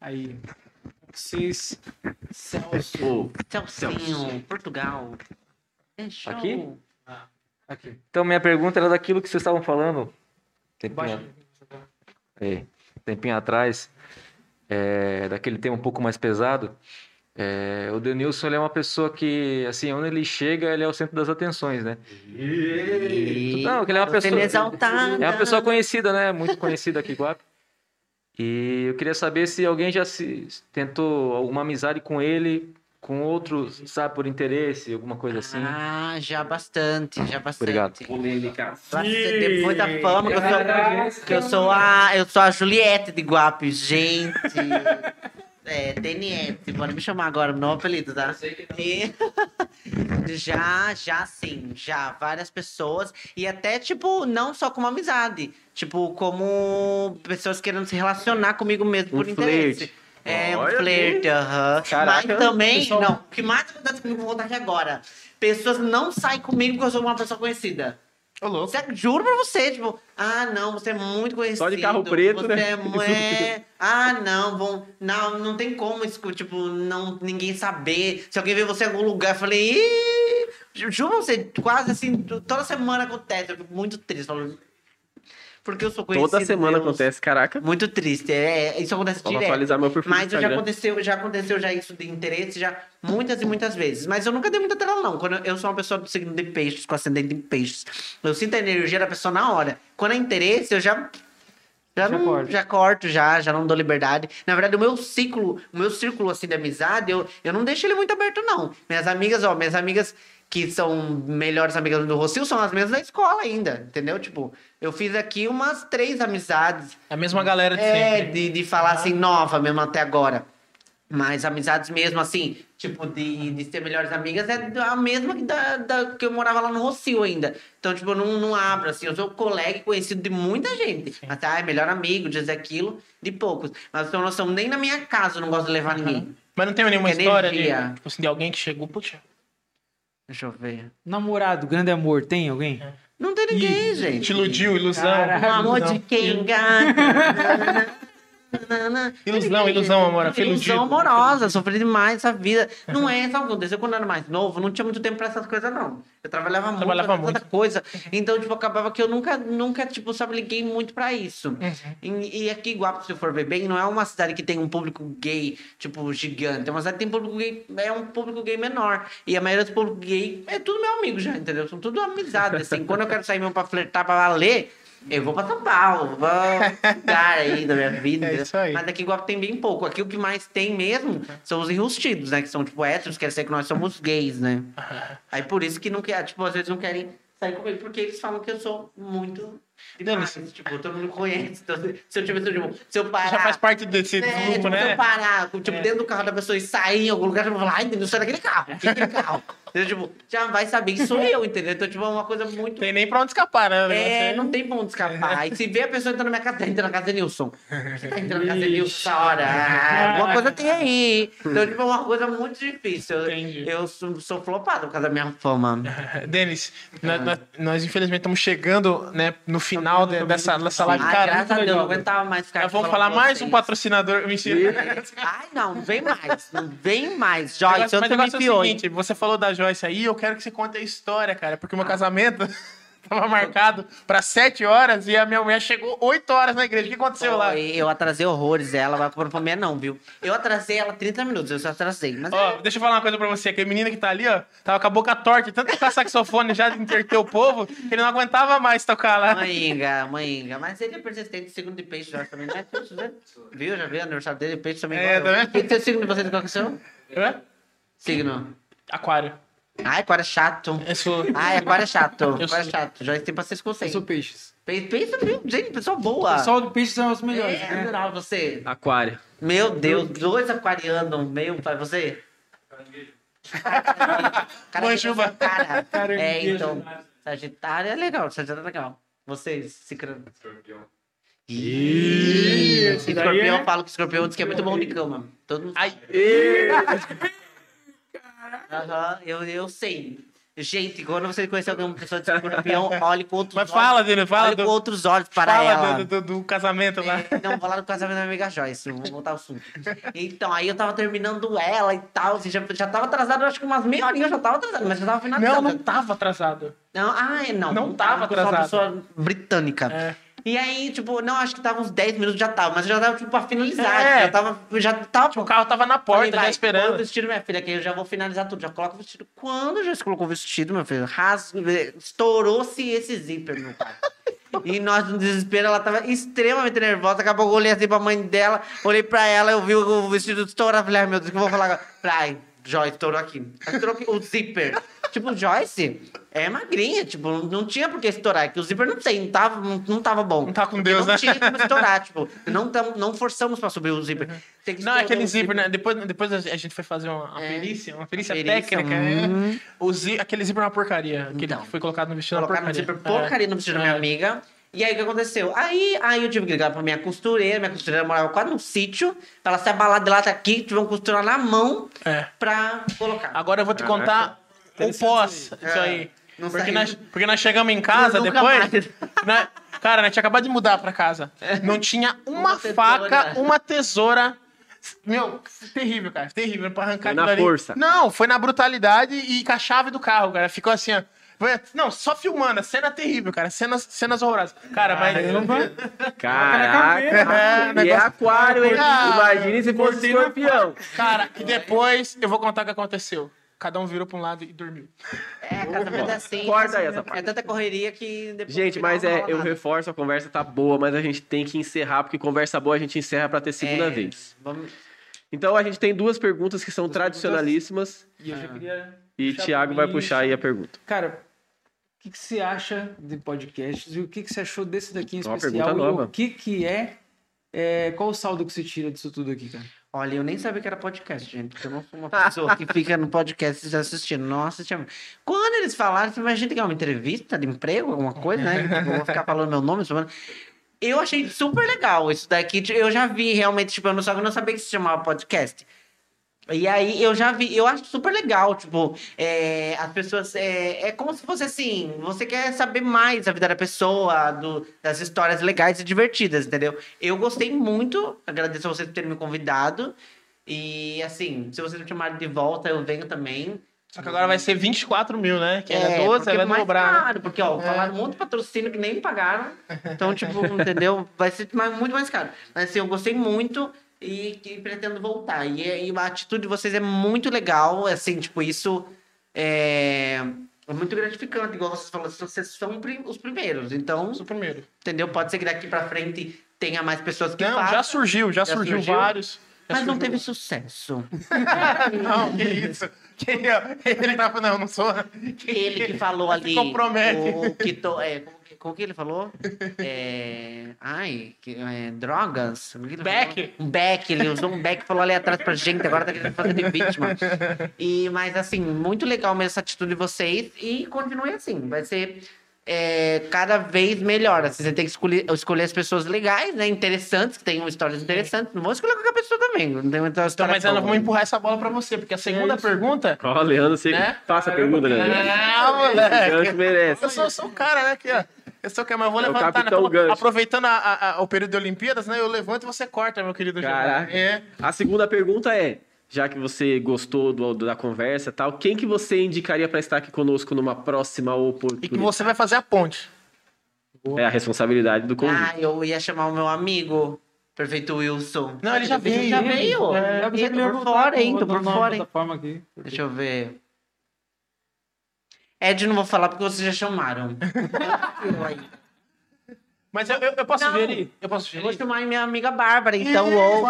Aí. Vocês. Celso. Celcinho, Portugal. É show. Aqui? Aqui. Então, minha pergunta era daquilo que vocês estavam falando. Tempinho, é, tempinho atrás. é, daquele tema um pouco mais pesado. É, o Denilson ele é uma pessoa que, assim, onde ele chega, ele é o centro das atenções, né? E... Não, ele é uma Tô pessoa- exaltada. É uma pessoa conhecida, né? Muito conhecida aqui em Guape. E eu queria saber se alguém já se tentou alguma amizade com ele, com outros, sabe, por interesse, alguma coisa assim. Ah, já bastante, já bastante. Obrigado. Polêmica. Depois da fama, que eu sou, que eu sou a, eu sou a Juliette de Guape, gente. É, Deniette, pode me chamar agora, meu novo apelido, tá? E- já, já sim, já, várias pessoas. E até, tipo, não só como amizade. Tipo, como pessoas querendo se relacionar comigo mesmo Um por interesse. É, um flerte, aham. Mas também, Pessoal- não, o que mais acontece comigo, vou voltar aqui agora. Pessoas não saem comigo porque eu sou uma pessoa conhecida. Ô, louco. Sério, juro pra você, tipo, ah, não, você é muito conhecido. Só de carro preto, você né? É, é, ah, não, vão, não, não tem como, isso, tipo, não, ninguém saber. Se alguém ver você em algum lugar, eu falei, Ih! Ju- juro pra você, quase assim, toda semana acontece, eu fico muito triste, falo, porque eu sou conhecido. Toda semana Deus. acontece, caraca. Muito triste, é, é, isso acontece vou direto. atualizar meu perfil Mas já aconteceu, já aconteceu já isso de interesse já muitas e muitas vezes. Mas eu nunca dei muita tela, não. Quando eu, eu sou uma pessoa do signo de peixes, com ascendente em peixes. Eu sinto a energia da pessoa na hora. Quando é interesse, eu já. Já, Já não, corta. já corto, já, já não dou liberdade. Na verdade, o meu ciclo, o meu círculo assim de amizade, eu, eu não deixo ele muito aberto, não. Minhas amigas, ó, minhas amigas que são melhores amigas do Rocio são as mesmas da escola ainda, entendeu? Tipo, eu fiz aqui umas três amizades A mesma galera de é, sempre. de, de falar assim, nova mesmo até agora. Mas amizades mesmo, assim, tipo, de, de ser melhores amigas é a mesma que, da, da- que eu morava lá no Rocio ainda. Então, tipo, eu não, não abro, assim, eu sou colega e conhecido de muita gente. Até, ah, é melhor amigo, dizer aquilo, de poucos. Mas eu tenho noção, nem na minha casa eu não gosto de levar ninguém. Mas não tem nenhuma Que história de, tipo assim, de alguém que chegou, putz, Deixa eu ver. Namorado, grande amor, tem alguém? Não tem ninguém, gente. te iludiu, ilusão. Caraca. Um amor de quem engana. Ilusão, ilusão, amor, foi Ilusão amorosa, sofri demais essa vida. Não é, sabe o que aconteceu? Quando eu era mais novo, não tinha muito tempo pra essas coisas, não. Eu trabalhava muito, Trabalhava muito. coisa. Então, tipo, acabava que eu nunca, nunca, tipo, sabe, liguei muito pra isso. Uhum. E, e aqui, Guapo, se for ver bem, não é uma cidade que tem um público gay, tipo, gigante. É uma cidade que tem público gay, é um público gay menor. E a maioria do público gay é tudo meu amigo já, entendeu? São tudo amizade, assim. Quando eu quero sair mesmo pra flertar, pra valer, eu vou pra São Paulo, vou lugar aí da minha vida. É isso aí. Mas aqui em tem bem pouco. Aqui o que mais tem mesmo são os enrustidos, né? Que são, tipo, héteros, querem dizer que nós somos gays, né? Aí por isso que não quer, tipo, às vezes não querem sair comigo, porque eles falam que eu sou muito Denis, Demais, tipo, todo mundo conhece. Então, se se eu tivesse, tipo, se eu parar. já faz parte desse É, grupo, tipo, Se né? eu parar, tipo, dentro do carro da pessoa e sair em algum lugar, eu vou falar, ai, Deus, sai daquele carro. Que aquele carro? Entendeu? Tipo, já vai saber que sou eu, entendeu? Então, tipo, é uma coisa muito. Tem nem pra onde escapar, né? É, não tem pra onde escapar. E se vê a pessoa entrando na minha casa, tá entrando na casa de Nilson. Você tá entrando na casa de Nilson essa hora. Ah, alguma coisa tem aí. Então, tipo, é uma coisa muito difícil. Eu, Entendi. eu sou, sou flopado por causa da minha fama. Denis, nós, nós- nós, infelizmente estamos chegando né, no final de- dessa, dessa live, Ai, cara. graças a Deus, não aguentava mais ficar Nós aqui vamos falar com mais um patrocinador. Mentira. Ai, não, não vem mais. Não vem mais. Mas Joyce, o eu negócio me é o seguinte, você falou da Joyce aí, eu quero que você conte a história, cara, porque o meu casamento tava marcado para 7 horas e a minha mulher chegou 8 horas na igreja. O que aconteceu lá? Foi, Eu atrasei horrores ela, vai comprar pra mim não, viu? Eu atrasei ela 30 minutos, eu só atrasei. Mas Ó, deixa eu falar uma coisa pra você. Aquele menino que tá ali, ó, tava com a boca torta, tanto tocar saxofone já de interter o povo, que ele não aguentava mais tocar lá. Mãinga, mãinga. Mas ele é persistente, segundo de peixe, Jorge, também é peixe, né? Viu? Já viu? Aniversário dele, peixe também. É, igual tá? O que que é o signo de que é o seu? Signo. Aquário. Ai, aquário é chato. Eu sou... Ai, aquário é chato. Eu Aquário é sou- chato. Joyce tem paciência com Eu vocês. sou peixes. Peixe, peixe, gente, pessoa O boa. pessoal do peixe são os melhores. É, né? geral, você. Aquário. Meu Deus, dois aquarianos, meu pai, você? Cara, Manjuba. Cara, é, Caranguejo. então. Sagitário é legal, Sagitário é legal. Vocês, Cicrano. Ih, esse daí escorpião, é- eu falo que escorpião diz que é muito bom de cama. Todo mundo. Ai, Aham, eu, eu sei. Gente, quando você conhecer alguma pessoa de escorpião, olhe com outros mas olhos. fala, Denis, fala olhe do, com outros olhos para fala ela. do, do- do casamento lá. É, Não, vou lá no casamento da amiga Joyce, vou voltar ao assunto. Então, aí eu tava terminando ela e tal, assim, já, já tava atrasado, acho que umas meia horinha eu já tava atrasado, mas já tava finalizando. Não, não tava atrasado. Não, ah, é, não. Não tava porque eu sou uma atrasado. pessoa britânica. É. E aí, tipo, não, acho que tava uns 10 minutos já tava, mas eu já tava, tipo, pra finalizar. É. Já tava, já tava. O carro tava na porta, Falei, já vai, esperando. põe o vestido, minha filha, que eu já vou finalizar tudo. Já coloca o vestido. Quando já se colocou o vestido, meu filho, rasga, estourou-se esse zíper, meu pai. E nós, no desespero, ela tava extremamente nervosa. Daqui a pouco eu olhei assim pra mãe dela, olhei pra ela, eu vi o vestido estourar. Falei, ai meu Deus, o que eu vou falar agora? Falei, ai, estourou aqui. Estourou aqui, o zíper. Tipo, Joyce é magrinha, tipo, não tinha por que estourar. é Que o zíper não sei, não tava, não, não tava bom. Não tá com Deus, não né? tinha como estourar, tipo, não, tam, não forçamos pra subir o zíper. Tem que Não, é aquele zíper, né? Depois, depois a gente foi fazer uma, uma É. perícia, uma perícia, Perícia, técnica, hum. né? O zi, aquele zíper é uma porcaria. Aquele Então. que foi colocado no vestido é uma porcaria. zíper porcaria no vestido da minha É. amiga. E aí, o que aconteceu? Aí, aí eu tive que ligar pra minha costureira. Minha costureira morava quase num sítio. Pra ela se abalar de lá até aqui. Tivemos que costurar na mão É. pra colocar. Agora eu vou te Caraca. contar o pós isso É. aí. Não Porque saiu. nós, porque nós chegamos em casa Nunca depois. nós- cara, nós tinha acabado de mudar pra casa. Não tinha uma, Uma faca, uma tesoura. Meu, terrível, cara. Terrível. Pra arrancar Foi na ali. força. Não, foi na brutalidade e com a chave do carro, cara. Ficou assim, ó. Não, só filmando. A cena terrível, cara. Cenas, cenas horrorosas. Cara, mas. Caraca. É, e é negócio- aquário, hein? Ah, Imagine se fosse escorpião. Cara, e depois eu vou contar o que aconteceu. Cada um virou pra um lado e dormiu. É, casamento é assim. Corta aí essa É parte. tanta correria que depois. Gente, mas é, eu nada. reforço, a conversa tá boa, mas a gente tem que encerrar, porque conversa boa a gente encerra pra ter segunda É, vez. Vamos... Então a gente tem duas perguntas que são tradicionalíssimas E eu já queria. e pra vai puxar aí a pergunta. Cara, o que, que você acha de podcasts e o que, que você achou desse daqui em Uma especial? pergunta E nova. O que, que é, é. Qual o saldo que você tira disso tudo aqui, cara? Olha, eu nem sabia que era podcast, gente. Porque eu não sou uma pessoa que fica no podcast assistindo. Não assistia. Quando eles falaram, assim, mas a gente quer uma entrevista de emprego, alguma coisa, né? Tipo, eu vou ficar falando meu nome. falando- Eu achei super legal isso daqui. tipo, Eu já vi realmente, tipo, eu não, que eu não sabia que se chamava podcast. E aí eu já vi, eu acho super legal, tipo, é, as pessoas. É, é como se fosse assim, você quer saber mais da vida da pessoa, do, das histórias legais e divertidas, entendeu? Eu gostei muito, agradeço a vocês por terem me convidado. E assim, se vocês me chamarem de volta, eu venho também. Só que agora vai ser 24 mil, né? Que era É, 12, porque aí vai é mais dobrar. caro, porque, ó, falaram um monte de patrocínio que nem me pagaram. Então, tipo, entendeu? Vai ser mais- muito mais caro. Mas, assim, eu gostei muito e, que pretendo voltar. E, e a atitude de vocês é muito legal, assim, tipo, isso é, é muito gratificante. Igual vocês falaram, vocês são os primeiros. Então, Sou o primeiro. entendeu? Pode ser que daqui pra frente tenha mais pessoas que Não, façam. já surgiu, já, Já surgiu, surgiu? vários. Já Mas não surgiu. teve sucesso. Não, que isso. Que, ó, ele tava, não, não sou. Ele que falou ali. compromete. O que to, é, como que- ele falou? É, ai, que, é, drogas. Beck. Um Beck, ele usou um Beck e falou ali atrás pra gente, agora tá querendo fazer de vítima. E, mas assim, muito legal mesmo essa atitude de vocês e continue assim. Vai ser é, cada vez melhor. Assim, você tem que escolher, escolher as pessoas legais, né? Interessantes, que tenham histórias interessantes. Não vou escolher qualquer pessoa também. Não tem muita Então, história mas Ana, boa. vamos empurrar essa bola pra você, porque a segunda pergunta. Ó, Leandro, você Né? faça a pergunta, Leandro. Ah, O moleque. Gancho merece. Eu sou, sou o cara, né? Aqui, ó. Eu sou o mas eu vou É levantar, né? Aproveitando a- a- o período de Olimpíadas, né? Eu levanto e você corta, meu querido. Caraca. É. A segunda pergunta é, já que você gostou do, da conversa e tal, quem que você indicaria pra estar aqui conosco numa próxima E oportunidade? que você vai fazer a ponte. É a responsabilidade do convite. Ah, eu ia chamar o meu amigo, Prefeito Wilson. Não, ele já veio. Ele já veio. É, eu pensei que ele ia Tô por fora, hein? Tô por fora, hein? Deixa eu ver. Ed, não vou falar porque vocês já chamaram. Eu aí. Mas eu, eu, eu posso Não. ver ele? Eu posso ver Eu vou chamar minha amiga Bárbara, então, ou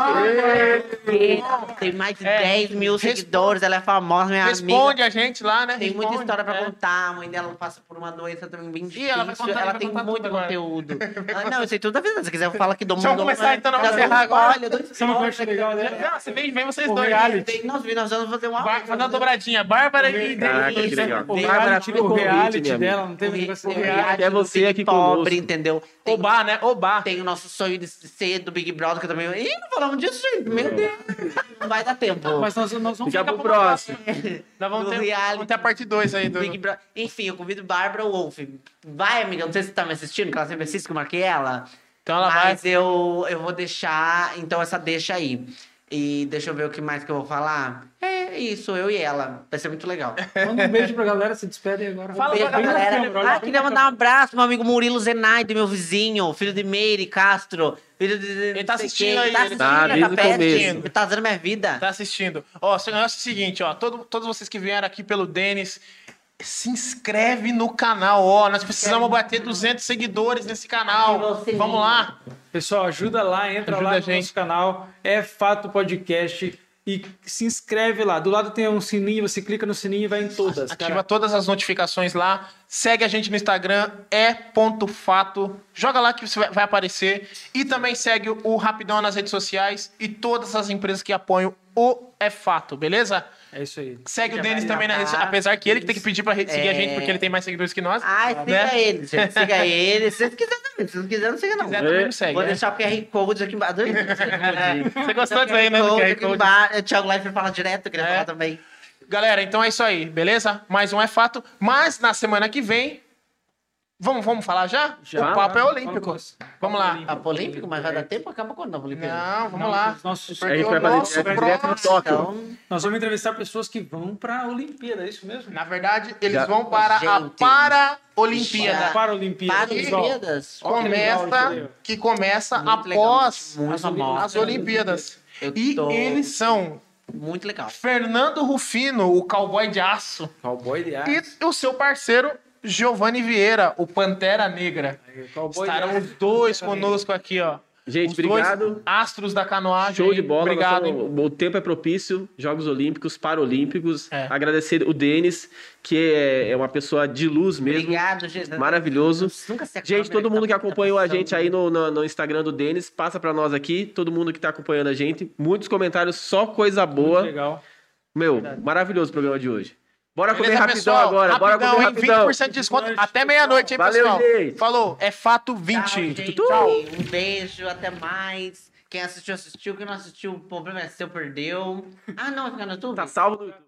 tem mais de É, 10 mil responde- seguidores, ela é famosa, minha amiga. Responde a gente lá, né? Tem muita Responde, história pra é. contar. A mãe dela passa por uma doença também bem difícil. ela vai contar, ela vai tem muito conteúdo. Ah, não, eu sei tudo da vida. Se quiser, eu falo aqui do mundo. Vamos começar, então, vamos um encerrar agora. Sabe uma coisa legal dela? Não, você vem, vem vocês O dois. Nós, nós vamos fazer uma. Vai, fazer uma dobradinha. Bárbara e Caraca, que Isso, legal. o O Bárbara, reality, fica o reality dela, não teve O reality do você aqui pobre, conosco. entendeu? Tem, Oba, né? Oba. tem o nosso sonho de ser do Big Brother, que eu também. Ih, não falamos disso, gente. Meu Deus. Não vai dar tempo. Mas nós, nós vamos Fica ficar pro próximo. Nós vamos Do ter, reality. vamos ter a parte 2 aí do. Big Brother. Enfim, eu convido Bárbara Wolf. Vai, amiga. Não sei se você tá me assistindo, que ela sempre assiste, que eu marquei ela. Então ela vai. Mas eu, eu vou deixar, então, essa deixa aí. E deixa eu ver o que mais que eu vou falar. É isso, eu e ela. Vai ser muito legal. Manda um beijo pra galera, se despede aí agora. Fala Beijo, pra galera. olha Ah, queria mandar um abraço pro meu amigo Murilo Zenaide, meu vizinho, filho de Meire Castro. Filho de. Ele tá assistindo aí, Tá ele assistindo, tá né, desde o Capete? começo. Tá dando minha vida. Tá assistindo. Ó, o negócio é o seguinte, ó. Todo, todos vocês que vieram aqui pelo Denis, se inscreve no canal, ó. Nós precisamos bater 200 seguidores nesse canal. Vamos lá. Pessoal, ajuda lá, entra Ajuda lá no gente. nosso canal, é Fato Podcast e se inscreve lá. Do lado tem um sininho, você clica no sininho e vai em todas. Ativa cara. todas as notificações lá. Segue a gente no Instagram, é ponto fato. Joga lá que você vai aparecer. E também segue o Rapidão nas redes sociais e todas as empresas que apoiam o É Fato, beleza? É isso aí. Segue o Já Denis vai também na apesar que ele que tem que pedir pra re- seguir a gente, porque ele tem mais seguidores que nós. Ai, siga né? ele, gente. Siga ele. Se vocês quiserem também. Se não quiser, não siga, não. Se quiser, também não segue. Vou né? deixar o QR Code aqui embaixo. Você gostou disso aí, né? do QR Code? embaixo. O Thiago Leifert fala direto, eu queria É. falar também. Galera, então é isso aí, beleza? Mais um é fato. Mas na semana que vem. Vamos, vamos falar já? Já, o papo é olímpico. Vamos. Lá. Papo olímpico, mas vai dar tempo? Acaba quando não, Olímpico? Não, vamos Não, lá. nossos- Porque A gente vai fazer direto- direto no Tóquio. Então, Nós vamos entrevistar pessoas que vão pra Olimpíada, é isso mesmo? Na verdade, eles Já- vão para a Gente. Para a para. Olimpíadas. Ó, que legal Começa, que começa Muito legal, após muito as, Olimpíadas. E tô- eles são Muito legal. Fernando Rufino, o cowboy de aço, Cowboy de aço. e o seu parceiro Giovanni Vieira, o Pantera Negra. Estarão os dois conosco aqui, ó. Gente, Os dois obrigado. astros da canoagem. Show de bola. Obrigado, o tempo é propício. Jogos Olímpicos, Paralímpicos. É. Agradecer o Denis, que é, é uma pessoa de luz mesmo. Obrigado, gente. Maravilhoso. Nunca se acaba, Gente, todo né? mundo que Tá acompanhou a gente aí no, no, no Instagram do Denis, passa pra nós aqui. Todo mundo que tá acompanhando a gente. Muitos comentários, só coisa Muito boa. legal. Meu, maravilhoso o programa de hoje. Bora comer Beleza, rapidão pessoal? agora. Bora rapidão, comer hein? rapidão. 20% de desconto até meia-noite, hein, Valeu, pessoal? gente. Falou, é fato 20. Tchau, gente. Tchau. Um beijo, até mais. Quem assistiu, assistiu. Quem não assistiu, o problema é seu, perdeu. Ah, não, vai ficar no YouTube? Tá salvo no YouTube.